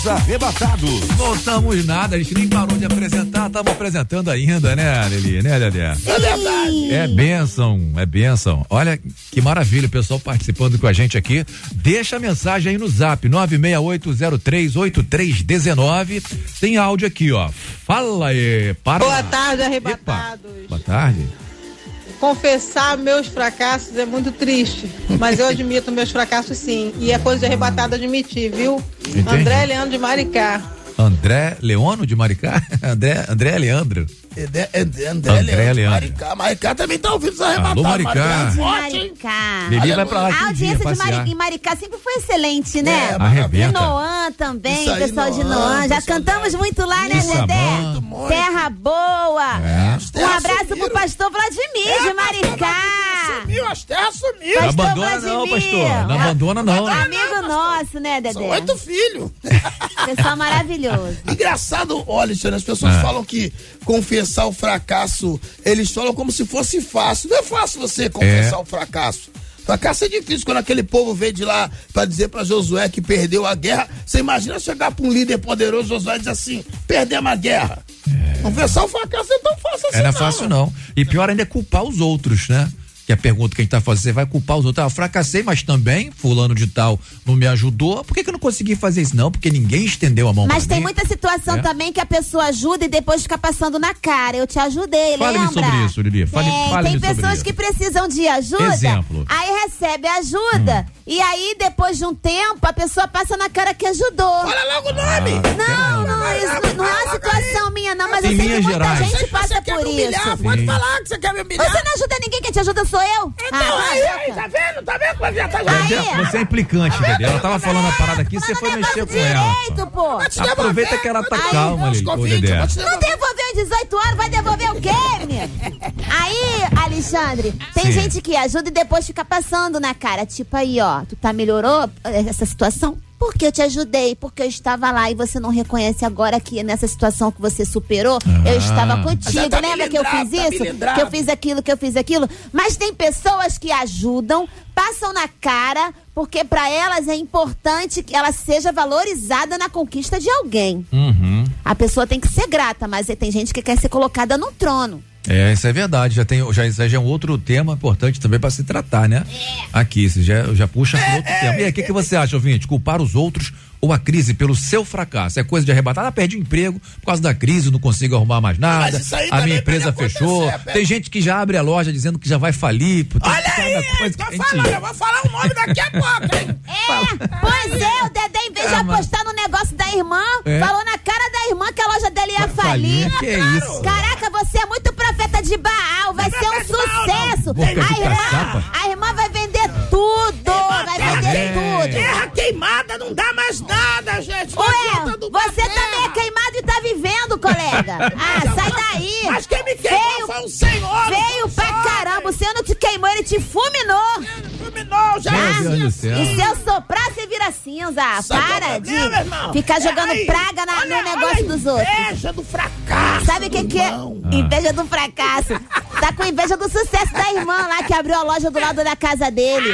Os Arrebatados. Voltamos nada, a gente nem parou de apresentar, estamos apresentando ainda, né, Lili? Né, Lelé? É verdade. É bênção, é bênção. Olha que maravilha, o pessoal participando com a gente aqui. Deixa a mensagem aí no zap, 968038319. Tem áudio aqui, ó. Fala aí, para. Boa tarde, arrebatados. Boa tarde. Confessar meus fracassos é muito triste, mas eu admito meus fracassos sim. E é coisa de arrebatado admitir, viu? Entendi. André Leandro de Maricá. André Leono de Maricá? André, André Leandro. André, André, André Leandro. Maricá. Maricá também tá ouvindo os arrebatados. Alô, Maricá. Maricá. Lili vai pra lá A audiência de passear. Mari, em Maricá sempre foi excelente, né? É, Arrebenta. E Noan também, aí, pessoal de Noan, Noan. Já cantamos muito lá, né, Dedé? muito, Terra boa. É. Um abraço pro pastor Vladimir É, de Maricá. Sumiu, as terras sumiu. Não abandona não, pastor. Não abandona não. Amigo nosso, né, Dedé? São oito filhos. Pessoal maravilhoso. Engraçado, olha, Alexandre, as pessoas É. falam que confessar o fracasso, eles falam como se fosse fácil. Não é fácil você confessar É. o fracasso. Fracasso é difícil quando aquele povo veio de lá pra dizer pra Josué que perdeu a guerra. Você imagina chegar pra um líder poderoso, Josué diz assim: perdemos a guerra. Confessar o fracasso é tão fácil assim. É, não é fácil não. E pior ainda é culpar os outros, né? Que a pergunta que a gente tá fazendo, você vai culpar os outros. Ah, eu fracassei, mas também fulano de tal não me ajudou. Por que, que eu não consegui fazer isso? Não, porque ninguém estendeu a mão Mas tem mim. muita situação É. também que a pessoa ajuda e depois fica passando na cara. Eu te ajudei, Fale-me lembra? sobre isso, Lili. Fale- tem, fale-me tem sobre pessoas isso. que precisam de ajuda. Exemplo. Hum. Aí recebe ajuda. E aí, depois de um tempo, a pessoa passa na cara que ajudou. Fala logo o nome! Não, não, isso não, não é uma situação minha, não, mas Em eu sei que muita gerais. gente Você passa quer por me humilhar? isso. Pode falar que você quer me humilhar. Você não ajuda ninguém, quem te ajuda sou eu. Então, Ah, aí, cala a aí, tá vendo? Tá vendo já tá Dedé, Você é implicante, Dedé. Ela tava falando a parada aqui, você foi mexer com ela. Direito, pô. Aproveita que ela tá Aí, calma ali, ô Dedé. Não devolveu em 18 horas, vai devolver o quê, menino? Aí, Alexandre, tem Sim. gente que ajuda e depois fica passando na cara. Tipo aí, ó, tu tá melhorou essa situação? Porque eu te ajudei, porque eu estava lá e você não reconhece agora que nessa situação que você superou, eu Ah. estava Já contigo. tá Lembra que eu fiz tá isso? milindrado. Que eu fiz aquilo, que eu fiz aquilo? Mas tem pessoas que ajudam, passam na cara, porque pra elas é importante que ela seja valorizada na conquista de alguém. Uhum. A pessoa tem que ser grata, mas tem gente que quer ser colocada no trono. É, isso é verdade. Já tem, já, já é um outro tema importante também para se tratar, né? Aqui, você já, já puxa para outro tema. E aí, o que, que você acha, ouvinte? Culpar os outros ou a crise pelo seu fracasso? É coisa de arrebatar? Ah, perdi o emprego por causa da crise, não consigo arrumar mais nada. Mas isso aí A minha empresa fechou. acontecer, Tem gente que já abre a loja dizendo que já vai falir. Olha aí, coisa tô falando, eu vou falar o nome daqui a pouco, hein? É, pois é, o Dedé, em vez de Ah, mas- apostar no negócio da irmã, É. falou na cara da irmã que a loja dele ia falir. falir, que isso? Caraca, você é muito profeta de Baal, vai ser um sucesso. A irmã, a irmã vai vender tudo, vai vender É. tudo. Guerra queimada não dá mais nada, gente. Ué, você terra. também é queimado e tá vivendo, colega. Ah, sai daí. Mas quem me queimou Veio- foi o Senhor. Veio pra caramba, o Senhor não te queimou, ele te fulminou. Fulminou, já. Céu. E se eu soprar, você vira cinza. Para qual é problema, de irmão? ficar jogando É aí. praga na- Olha- no negócio dos outros. Inveja do fracasso. Sabe o que, que é? irmão. Inveja do fracasso. Tá com inveja do sucesso da irmã lá que abriu a loja do lado da casa dele.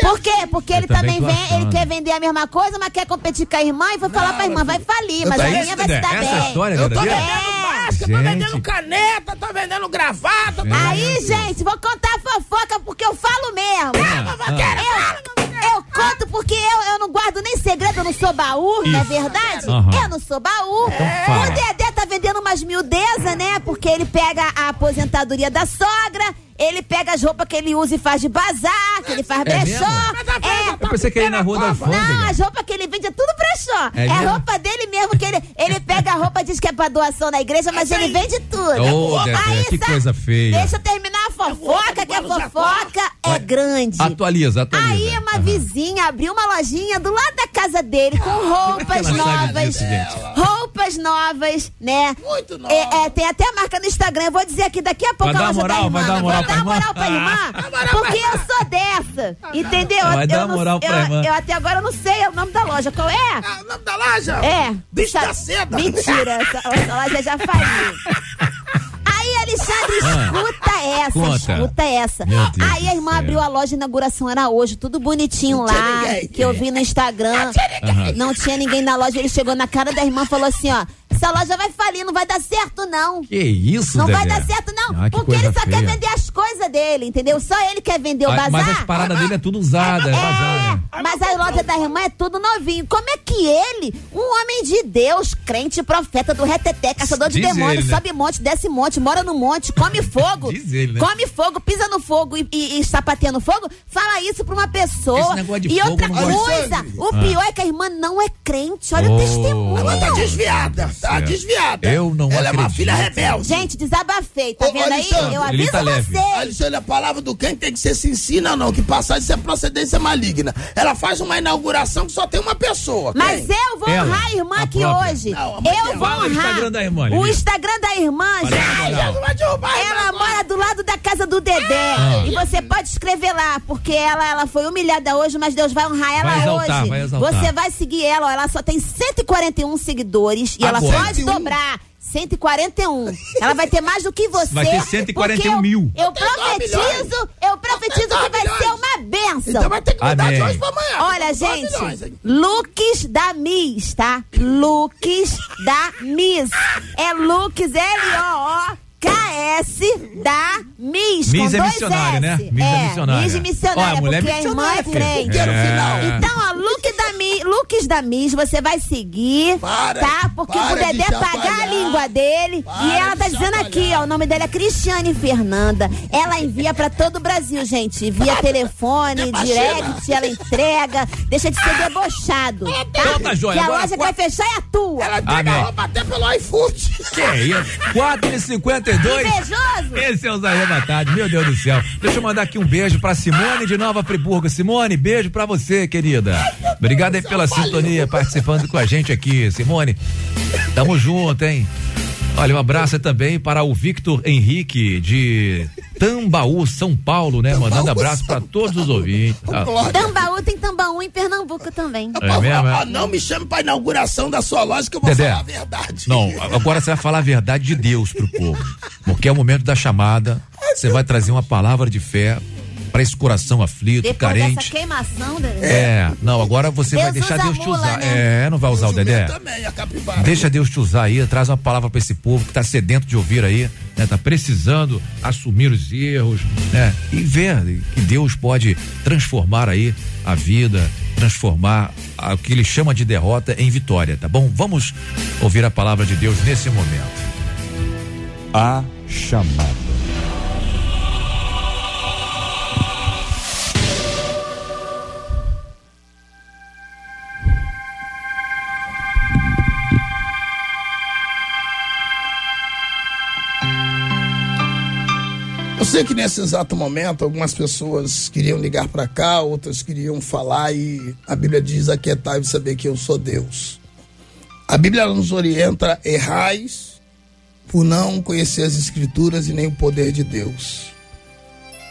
Por quê? Porque ele também também vem, ele quer vender a mesma coisa, mas quer competir com a irmã e foi falar pra irmã, vai falir, mas a minha vai se dar Essa bem. história, Eu tô vendendo máscara, tô vendendo caneta, tô vendendo gravata. tô- Aí, gente, vou contar a fofoca porque eu falo mesmo. Eu, eu conto porque eu, eu não guardo nem segredo, eu não sou baú, não é verdade? Aham. Eu não sou baú. fala. O Dedé tá vendendo umas miudezas, né? Porque ele pega a aposentadoria da sogra, ele pega as roupas que ele usa e faz de bazar, que ele faz É brechó. mesmo? É. Eu pensei que ele ia na rua da Não, alfândega. as roupas que ele vende é tudo brechó. É É, mesmo? roupa dele mesmo que ele, ele pega a roupa, diz que é pra doação na igreja, mas ele vende tudo. Ô, Dedé, que coisa feia. Deixa eu terminar a fofoca, que a fofoca é grande. Atualiza, atualiza. Aí uma vizinha abriu uma lojinha do lado da casa dele com roupas ela sabe novas. Roupas novas, né? Muito novas. É, é, tem até a marca no Instagram. Eu vou dizer aqui daqui a pouco Vai a dar loja moral, da irmã. vai dar Vou moral dar pra irmã? moral pra irmã. porque eu sou dessa. Entendeu? Vai eu dar não- moral pra eu, irmã. eu até agora não sei o nome da loja. Qual é? Ah, o nome da loja? É. Bicho da seda. Mentira, essa, essa loja já faliu. Aí, Alexandre, Ah. escuta essa, Conta. escuta essa. Aí a irmã céu. abriu a loja, a inauguração era hoje, tudo bonitinho tinha lá, que eu vi no Instagram. Aham. Não tinha ninguém na loja, ele chegou na cara da irmã e falou assim, ó, essa loja vai falir, não vai dar certo não. Que isso, Não vai Dedé? dar certo, não. Ah, que porque ele só quer feia. vender as coisas dele, entendeu? Só ele quer vender o Ah, bazar. Mas as paradas dele é tudo usada, é bazar, né? Mas a loja da irmã é tudo novinho. Como é que ele, um homem de Deus, crente, profeta do reteté, caçador de Diz demônios, ele, né? sobe monte, desce monte, mora no monte, come fogo, Diz ele, né? come fogo, pisa no fogo e, e, e sapateia no fogo, fala isso pra uma pessoa. Esse negócio de e outra coisa, o Ah. pior é que a irmã não é crente. Olha o Oh. testemunho. Ela tá desviada, tá Certo. desviada. Eu não Ela é uma acredito. filha rebelde. Gente, desabafei, tá Ô, vendo aí? Alexandre, Eu ele aviso tá leve. você. Alexandre, a palavra do quem tem que ser se ensina não, que passar isso é procedência maligna. Ela faz uma inauguração que só tem uma pessoa. Mas quem? eu vou Ela, honrar a irmã a aqui própria. hoje. Não, eu vou Fala o honrar. Instagram da irmã, O. Instagram da irmã, gente. Ela agora. mora do lado da casa do Dedé. Ah. E você pode escrever lá, porque ela, ela foi humilhada hoje, mas Deus vai honrar ela Vai exaltar, hoje. vai. Você vai seguir ela, ó, ela só tem 141 seguidores e ela Agora. Pode 141. dobrar. 141. Ela vai ter mais do que você. Vai ter 141 porque mil. Eu, eu profetizo, eu profetizo que vai ser uma benção. Então vai ter que mudar de hoje pra amanhã. Olha, 4 gente, milhões, looks da Miss, tá? Looks da Miss. É looks KS da Miss. Miss é né? Miss é, é missionária. Miss missionária, Ó, a mulher é porque é irmã é crente. É. Então, a look da Mi, looks da Miss, você vai seguir, para, tá? Porque para o Dedé de pagar a língua dele. Para e ela tá dizendo aqui, ó, o nome dela é Cristiane Fernanda. Ela envia pra todo o Brasil, gente. Via telefone, direct, ela entrega. Deixa de ser debochado, tá? Então tá joia. Que a loja que vai fechar é a tua. Ela ah, entrega a roupa até pelo iFood. Que é isso? 4,50 32. Invejoso. Esse é os arrebatados, meu Deus do céu. Deixa eu mandar aqui um beijo pra Simone de Nova Friburgo. Simone, beijo pra você, querida. Obrigado aí pela sintonia, participando com a gente aqui, Simone. Tamo junto, hein? Olha, um abraço também para o Victor Henrique de Tambaú, São Paulo, né? Mandando abraço pra todos os ouvintes. Ah, Tambaú tem Tambaú em Pernambuco também. É mesmo, é? Ó, não me chame pra inauguração da sua loja que eu vou Dedé. falar a verdade. Não, agora você vai falar a verdade de Deus pro povo. Porque é o momento da chamada. Você vai trazer uma palavra de fé para esse coração aflito, Depois carente. dessa queimação, Dedé. É, não, agora você vai Deus deixar usa Deus te mula, usar. né? É, não vai usar o Dedé? Também, a capivara. Deixa Deus te usar aí, traz uma palavra para esse povo que tá sedento de ouvir aí, né? Tá precisando assumir os erros, né? E ver que Deus pode transformar aí a vida, transformar o que ele chama de derrota em vitória, tá bom? Vamos ouvir a palavra de Deus nesse momento. A chamada. Sei que nesse exato momento algumas pessoas queriam ligar pra cá, outras queriam falar e a Bíblia diz aquietai e saber que eu sou Deus. A Bíblia nos orienta errais por não conhecer as escrituras e nem o poder de Deus.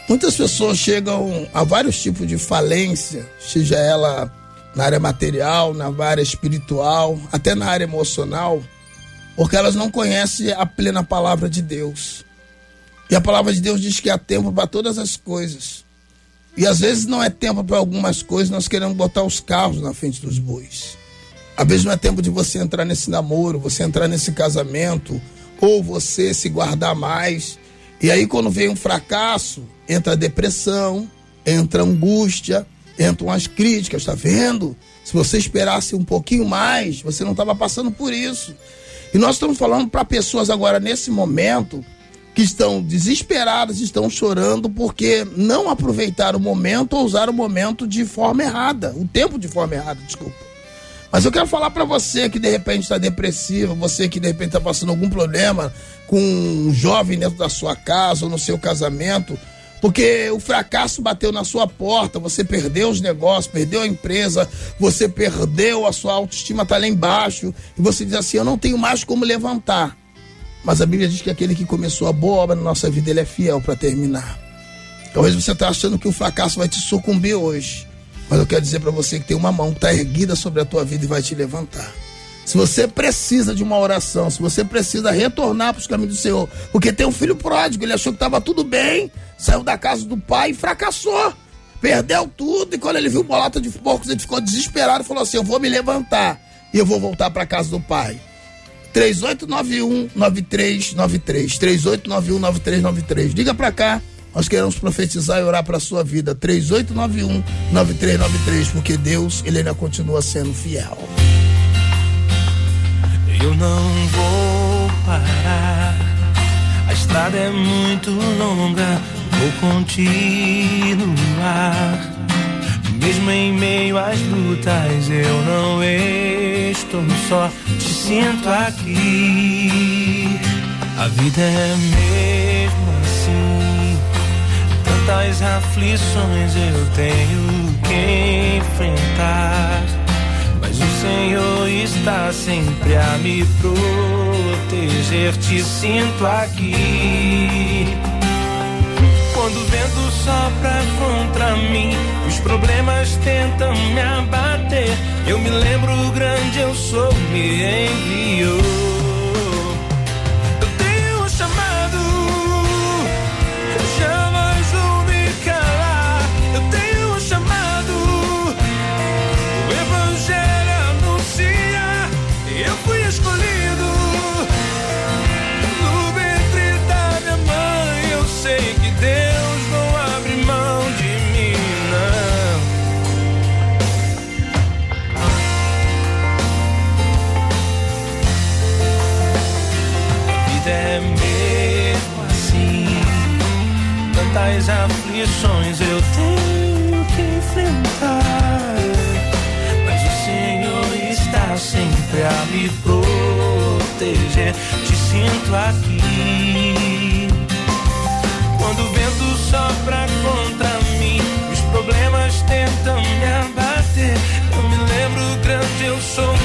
Muitas pessoas chegam a vários tipos de falência, seja ela na área material, na área espiritual, até na área emocional, porque elas não conhecem a plena palavra de Deus. E a palavra de Deus diz que há tempo para todas as coisas. E às vezes não é tempo para algumas coisas, nós queremos botar os carros na frente dos bois. Às vezes não é tempo de você entrar nesse namoro, você entrar nesse casamento, ou você se guardar mais. E aí, quando vem um fracasso, entra a depressão, entra a angústia, entram as críticas, tá vendo? Se você esperasse um pouquinho mais, você não estava passando por isso. E nós estamos falando para pessoas agora, nesse momento, estão desesperadas, estão chorando porque não aproveitaram o momento ou usaram o momento de forma errada, o tempo de forma errada, desculpa. Mas eu quero falar para você que de repente está depressivo, você que de repente está passando algum problema com um jovem dentro da sua casa ou no seu casamento, porque o fracasso bateu na sua porta, você perdeu os negócios, perdeu a empresa, você perdeu a sua autoestima, está lá embaixo, e você diz assim: Eu não tenho mais como levantar. Mas a Bíblia diz que aquele que começou a boa obra na nossa vida, ele é fiel para terminar. Talvez você está achando que o fracasso vai te sucumbir hoje. Mas eu quero dizer para você que tem uma mão que está erguida sobre a tua vida e vai te levantar. Se você precisa de uma oração, se você precisa retornar para os caminhos do Senhor, porque tem um filho pródigo, ele achou que estava tudo bem, saiu da casa do pai e fracassou. Perdeu tudo, e quando ele viu bolata de porcos, ele ficou desesperado e falou assim: Eu vou me levantar e eu vou voltar para a casa do pai. 3891-9393. 3891-9393. Liga pra cá. Nós queremos profetizar e orar pra sua vida. 3891-9393. Porque Deus, Ele ainda continua sendo fiel. Eu não vou parar. A estrada é muito longa. Vou continuar. Mesmo em meio às lutas, eu não estou só. Te sinto aqui. A vida é mesmo assim. Tantas aflições eu tenho que enfrentar. Mas o Senhor está sempre a me proteger. Te sinto aqui. Vento sopra contra mim, os problemas tentam me abater. Eu me lembro o grande eu sou, me enviou. Sinto aqui. Quando o vento sopra contra mim, os problemas tentam me abater. Eu me lembro grande, eu sou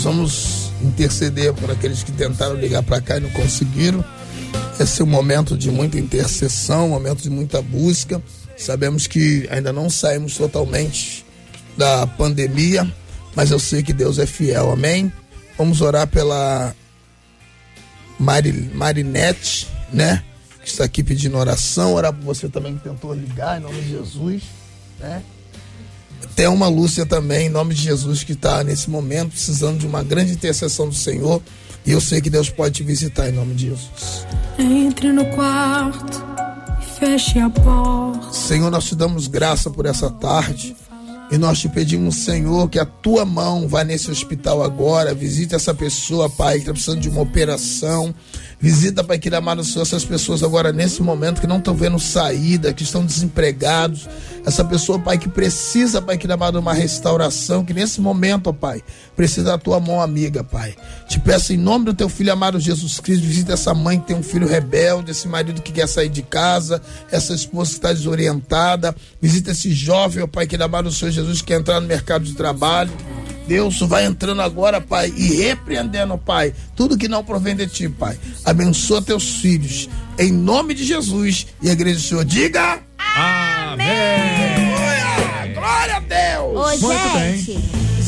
Nós vamos interceder por aqueles que tentaram ligar para cá e não conseguiram. Esse é um momento de muita intercessão, um momento de muita busca. Sabemos que ainda não saímos totalmente da pandemia, mas eu sei que Deus é fiel. Amém? Vamos orar pela Mari, Marinete, né? Que está aqui pedindo oração. Orar por você também que tentou ligar, em nome de Jesus, né? Tem uma Lúcia também, em nome de Jesus, que está nesse momento precisando de uma grande intercessão do Senhor. E eu sei que Deus pode te visitar em nome de Jesus. Entre no quarto e feche a porta. Senhor, nós te damos graça por essa tarde. E nós te pedimos, Senhor, que a tua mão vá nesse hospital agora, visite essa pessoa, Pai, que está precisando de uma operação. Visita, Pai, que amado essas pessoas agora nesse momento que não estão vendo saída, que estão desempregados. Essa pessoa, Pai, que precisa, Pai, que amado, uma restauração, que nesse momento, ó Pai, precisa da tua mão amiga, Pai. Te peço em nome do teu filho amado Jesus Cristo, visita essa mãe que tem um filho rebelde, esse marido que quer sair de casa, essa esposa que está desorientada. Visita esse jovem, ó Pai, que amado Senhor Jesus, que quer entrar no mercado de trabalho. Deus vai entrando agora, Pai, e repreendendo, Pai, tudo que não provém de ti, Pai. Abençoa teus filhos, em nome de Jesus. E a igreja do Senhor diga: Amém. Glória a Deus. Ô, gente,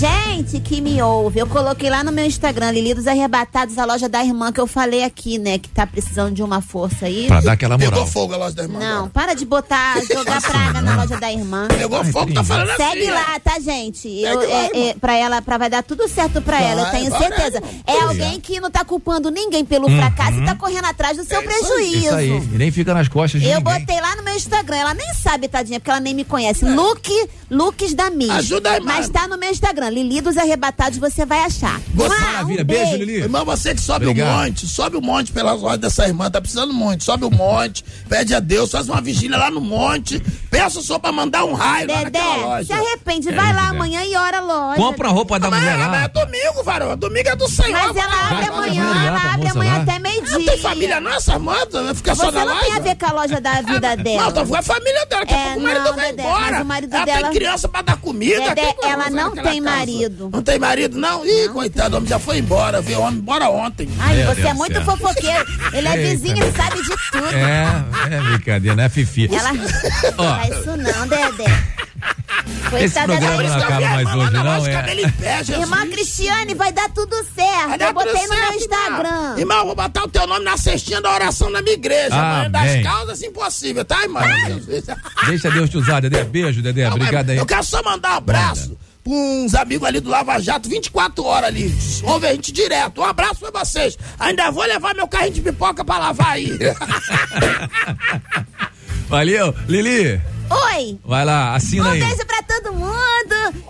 gente que me ouve, eu coloquei lá no meu Instagram, Lili dos Arrebatados, a loja da irmã que eu falei aqui, né? Que tá precisando de uma força aí. Pra dar aquela moral. Pegou fogo a loja da irmã. Não, para de botar, jogar praga na loja da irmã. Pegou fogo, tá falando assim. Segue ó. lá, tá, gente? Eu, lá, é, é, pra ela, pra vai dar tudo certo pra Vai, ela, eu tenho vai, certeza. né, É alguém que não tá culpando ninguém pelo Uhum. fracasso e tá correndo atrás do seu prejuízo. Isso aí. E nem fica nas costas de Eu ninguém. botei lá no meu Instagram, ela nem sabe, tadinha, porque ela nem me conhece. Luke, Looks da Miss. É. Ajuda aí, Mas mano. tá no meu Instagram, Lili dos Arrebatados, você vai achar. Você- Maravilha, beijo, Lili. Irmão, você que sobe Obrigado. o monte, sobe o monte pelas lojas dessa irmã, tá precisando muito. Sobe o monte, pede a Deus, faz uma vigília lá no monte, peça o senhor pra mandar um raio lá naquela Dedé, loja. se arrepende, É, vai lá Dedé. amanhã e ora a loja. Compra a roupa da Mas, mulher mas lá. é domingo, varão. Domingo é do Senhor. Mas ela abre amanhã, ela abre amanhã lá. até meio-dia. Não tem família não, essa irmã? Vai ficar só Você na não loja? tem a ver com a loja da vida dela. Não, então foi a família dela, daqui a É, pouco o marido não, vai Dedé, embora. mas o marido ela dela- tem criança pra dar comida. Dedé, ela não tem casa. Marido. Não tem marido, não? Ih, coitado, o homem já foi embora, viu? O homem embora ontem. Ai, Meu você Deus é muito céu. fofoqueiro. Ele é vizinho e sabe de tudo. É, é brincadeira, né, Fifi? Ela. Ó. Não faz isso não, Dedé. Esse Coitada programa da não acaba mais hoje, na não, loja, é? cabelo em pé, Jesus. Irmã Cristiane, vai dar tudo certo. Vai Eu botei tudo no meu certo, Instagram. Irmão. Irmão, vou botar o teu nome na cestinha da oração da minha igreja. Amanhã das causas impossíveis, tá, irmão? Deixa Deus te usar, Dedé. Beijo, Dedé. Obrigado aí. Eu quero só mandar um abraço pra uns amigos ali do Lava Jato, 24 horas ali. Ouve a gente direto. Um abraço pra vocês. Ainda vou levar meu carrinho de pipoca pra lavar aí. Valeu. Lili, Oi. vai lá, assina Um aí. beijo pra todo mundo.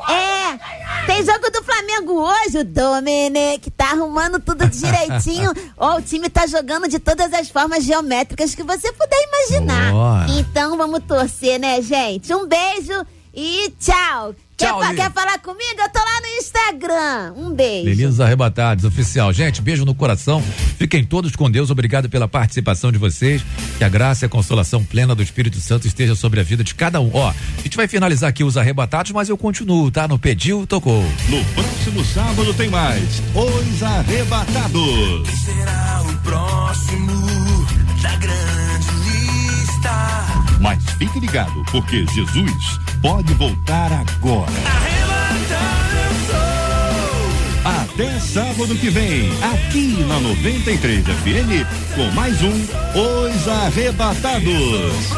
É, tem jogo do Flamengo hoje, o Domenech tá arrumando tudo direitinho. Ó, o time tá jogando de todas as formas geométricas que você puder imaginar. Boa. Então vamos torcer, né, gente? Um beijo e tchau. Tchau, quer, quer falar comigo? Eu tô lá no Instagram. Um beijo. Meninos Arrebatados, oficial. Gente, beijo no coração. Fiquem todos com Deus. Obrigado pela participação de vocês. Que a graça e a consolação plena do Espírito Santo esteja sobre a vida de cada um. Ó, a gente vai finalizar aqui os arrebatados, mas eu continuo, tá? No pediu, tocou. No próximo sábado tem mais Os Arrebatados. Será o próximo da grande. Mas fique ligado, porque Jesus pode voltar agora. Até sábado que vem, aqui na 93 FM, com mais um Os Arrebatados.